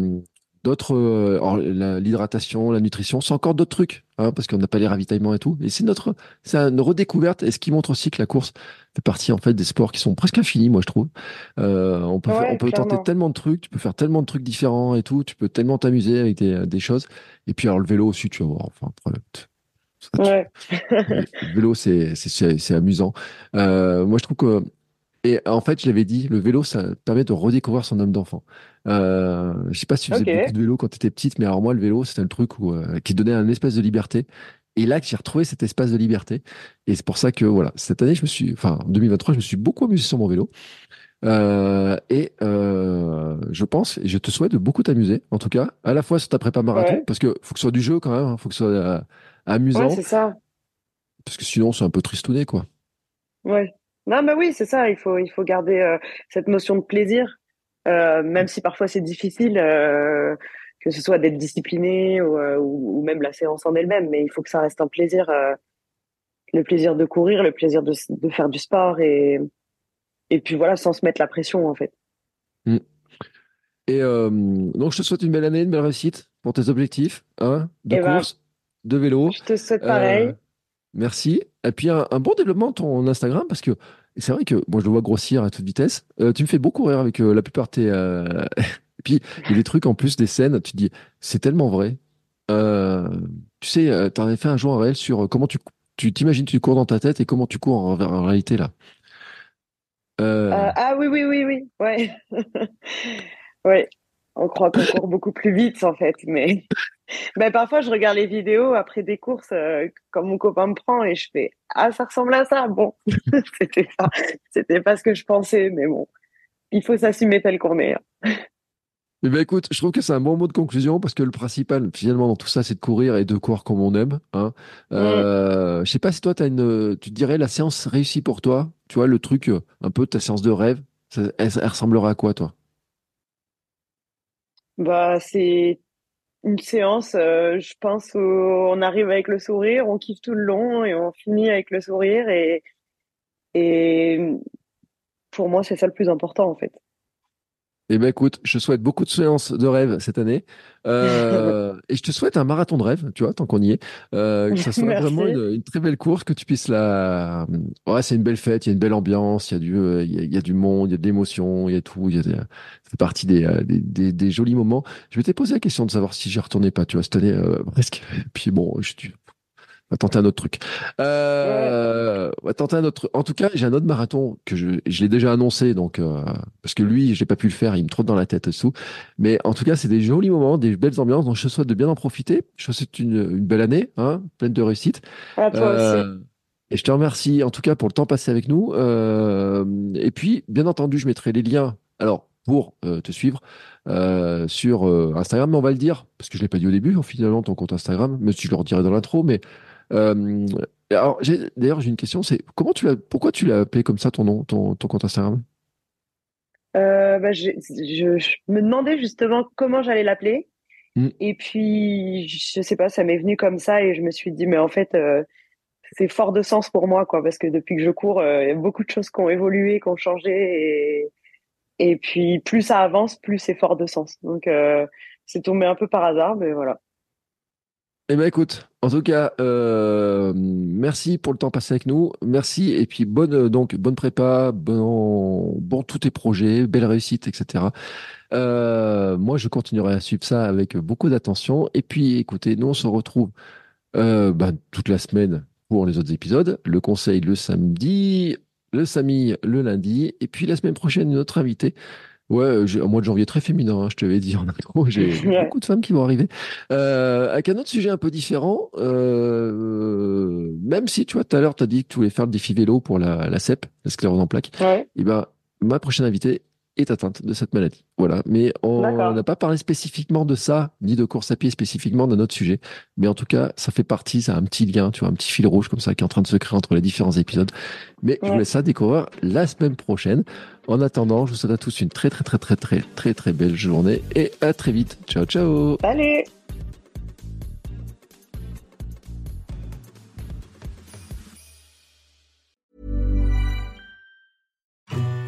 d'autres euh, l'hydratation la nutrition c'est encore d'autres trucs hein, parce qu'on n'a pas les ravitaillements et tout. Et c'est notre c'est une redécouverte et ce qui montre aussi que la course fait partie en fait des sports qui sont presque infinis moi je trouve. Euh, on peut faire- on peut tenter tellement de trucs tu peux faire tellement de trucs différents et tout tu peux tellement t'amuser avec des, des choses. Et puis alors le vélo aussi tu vas voir enfin tu- le vélo, c'est c'est- c'est c'est amusant. Euh, moi, je trouve que et en fait, je l'avais dit, le vélo, ça permet de redécouvrir son homme d'enfant. Euh, je sais pas si tu faisais beaucoup de vélo quand tu étais petite, mais alors moi, le vélo, c'était le truc où, euh, qui donnait un espace de liberté. Et là, j'ai retrouvé cet espace de liberté. Et c'est pour ça que, voilà, cette année, je me suis, enfin, en 2023, je me suis beaucoup amusé sur mon vélo. Euh, et euh, je pense, et je te souhaite de beaucoup t'amuser, en tout cas, à la fois sur ta prépa marathon, Ouais. parce que faut que ce soit du jeu quand même, hein, faut que ce soit euh, amusant, Ouais, c'est ça. parce que sinon, c'est un peu tristouné, quoi. Ouais. Non, mais oui, c'est ça. Il faut, il faut garder euh, cette notion de plaisir, euh, même si parfois c'est difficile, euh, que ce soit d'être discipliné ou, ou, ou même la séance en elle-même. Mais il faut que ça reste un plaisir, le plaisir de courir, le plaisir de, de faire du sport et, et puis voilà, sans se mettre la pression en fait. Et euh, donc, je te souhaite une belle année, une belle réussite pour tes objectifs, hein, de Eh ben, course, de vélo. Je te souhaite pareil. Merci. Et puis, un, bon développement de ton Instagram, parce que c'est vrai que moi, je le vois grossir à toute vitesse. Euh, tu me fais beaucoup rire avec euh, la plupart de tes. euh, Et puis, il y a des trucs en plus, des scènes, tu te dis, c'est tellement vrai. Tu sais, tu en avais fait un jour un réel sur comment tu tu t'imagines, tu cours dans ta tête et comment tu cours en, en réalité, là. Ah oui, oui, oui, oui. Ouais. ouais. On croit qu'on court beaucoup plus vite en fait, mais mais parfois je regarde les vidéos après des courses euh, quand mon copain me prend et je fais ah ça ressemble à ça. Bon, c'était pas c'était pas ce que je pensais, mais bon, il faut s'assumer tel qu'on est. hein. Eh ben écoute, je trouve que c'est un bon mot de conclusion parce que le principal, finalement, dans tout ça, c'est de courir et de courir comme on aime. Hein. Euh, Je sais pas si toi, as une, tu te dirais la séance réussie pour toi. Tu vois, le truc, euh, un peu ta séance de rêve, ça, elle, elle ressemblerait à quoi, toi? Bah c'est une séance, euh, je pense, où on arrive avec le sourire, on kiffe tout le long et on finit avec le sourire et et pour moi c'est ça le plus important en fait. Eh ben écoute, je te souhaite beaucoup de séances de rêve cette année. Euh, et je te souhaite un marathon de rêve, tu vois, tant qu'on y est. Euh, que ça soit Merci. vraiment une, une très belle course, que tu puisses la. Ouais, c'est une belle fête, il y a une belle ambiance, il y a du, euh, il y a, il y a du monde, il y a de l'émotion, il y a tout. Il y a des, ça fait partie des, des, des, des jolis moments. Je m'étais posé la question de savoir si j'y retournais pas, tu vois, cette année, euh, presque. Puis bon, je on va tenter un autre truc. Euh, on va tenter un autre. En tout cas, j'ai un autre marathon que je, je l'ai déjà annoncé, donc euh, parce que lui, j'ai pas pu le faire, il me trotte dans la tête dessous. Mais en tout cas, c'est des jolis moments, des belles ambiances. Donc, je te souhaite de bien en profiter. Je te souhaite une, une belle année, hein, pleine de réussite. À toi aussi. Euh, et je te remercie en tout cas pour le temps passé avec nous. Euh, et puis, bien entendu, je mettrai les liens. Alors, pour euh, te suivre euh, sur euh, Instagram, mais on va le dire parce que je l'ai pas dit au début, finalement, ton compte Instagram, même si je le redirai dans l'intro. Mais euh, alors, d'ailleurs, j'ai une question. C'est comment tu l'as, pourquoi tu l'as appelé comme ça ton nom, ton, ton compte Instagram? Euh, bah, je, je me demandais justement comment j'allais l'appeler. Mm. Et puis, je sais pas, ça m'est venu comme ça et je me suis dit, mais en fait, euh, c'est fort de sens pour moi, quoi, parce que depuis que je cours, euh, il y a beaucoup de choses qui ont évolué, qui ont changé et, et puis plus ça avance, plus c'est fort de sens. Donc, c'est tombé un peu par hasard, mais voilà. Eh ben écoute, en tout cas, euh, merci pour le temps passé avec nous. Merci et puis bonne euh, donc bonne prépa, bon bon tous tes projets, belle réussite, etc. Euh, moi, je continuerai à suivre ça avec beaucoup d'attention. Et puis, écoutez, nous on se retrouve bah, toute la semaine pour les autres épisodes. Le conseil le samedi, le Samy le lundi, et puis la semaine prochaine une autre invitée. Ouais, j'ai un mois de janvier très féminin, hein, je te l'avais dit en intro, j'ai Ouais. beaucoup de femmes qui vont arriver. Euh, avec un autre sujet un peu différent, euh, même si tu vois, tout à l'heure, tu as dit que tu voulais faire le défi vélo pour la, la CEP, la sclérose en plaques, Ouais. et ben, ma prochaine invitée, est atteinte de cette maladie. Voilà. Mais on n'a pas parlé spécifiquement de ça, ni de course à pied spécifiquement dans notre sujet. Mais en tout cas, ça fait partie, ça a un petit lien, tu vois, un petit fil rouge comme ça qui est en train de se créer entre les différents épisodes. Mais je vous laisse ça découvrir la semaine prochaine. En attendant, je vous souhaite à tous une très très très très très très très belle journée et à très vite. Ciao ciao. Salut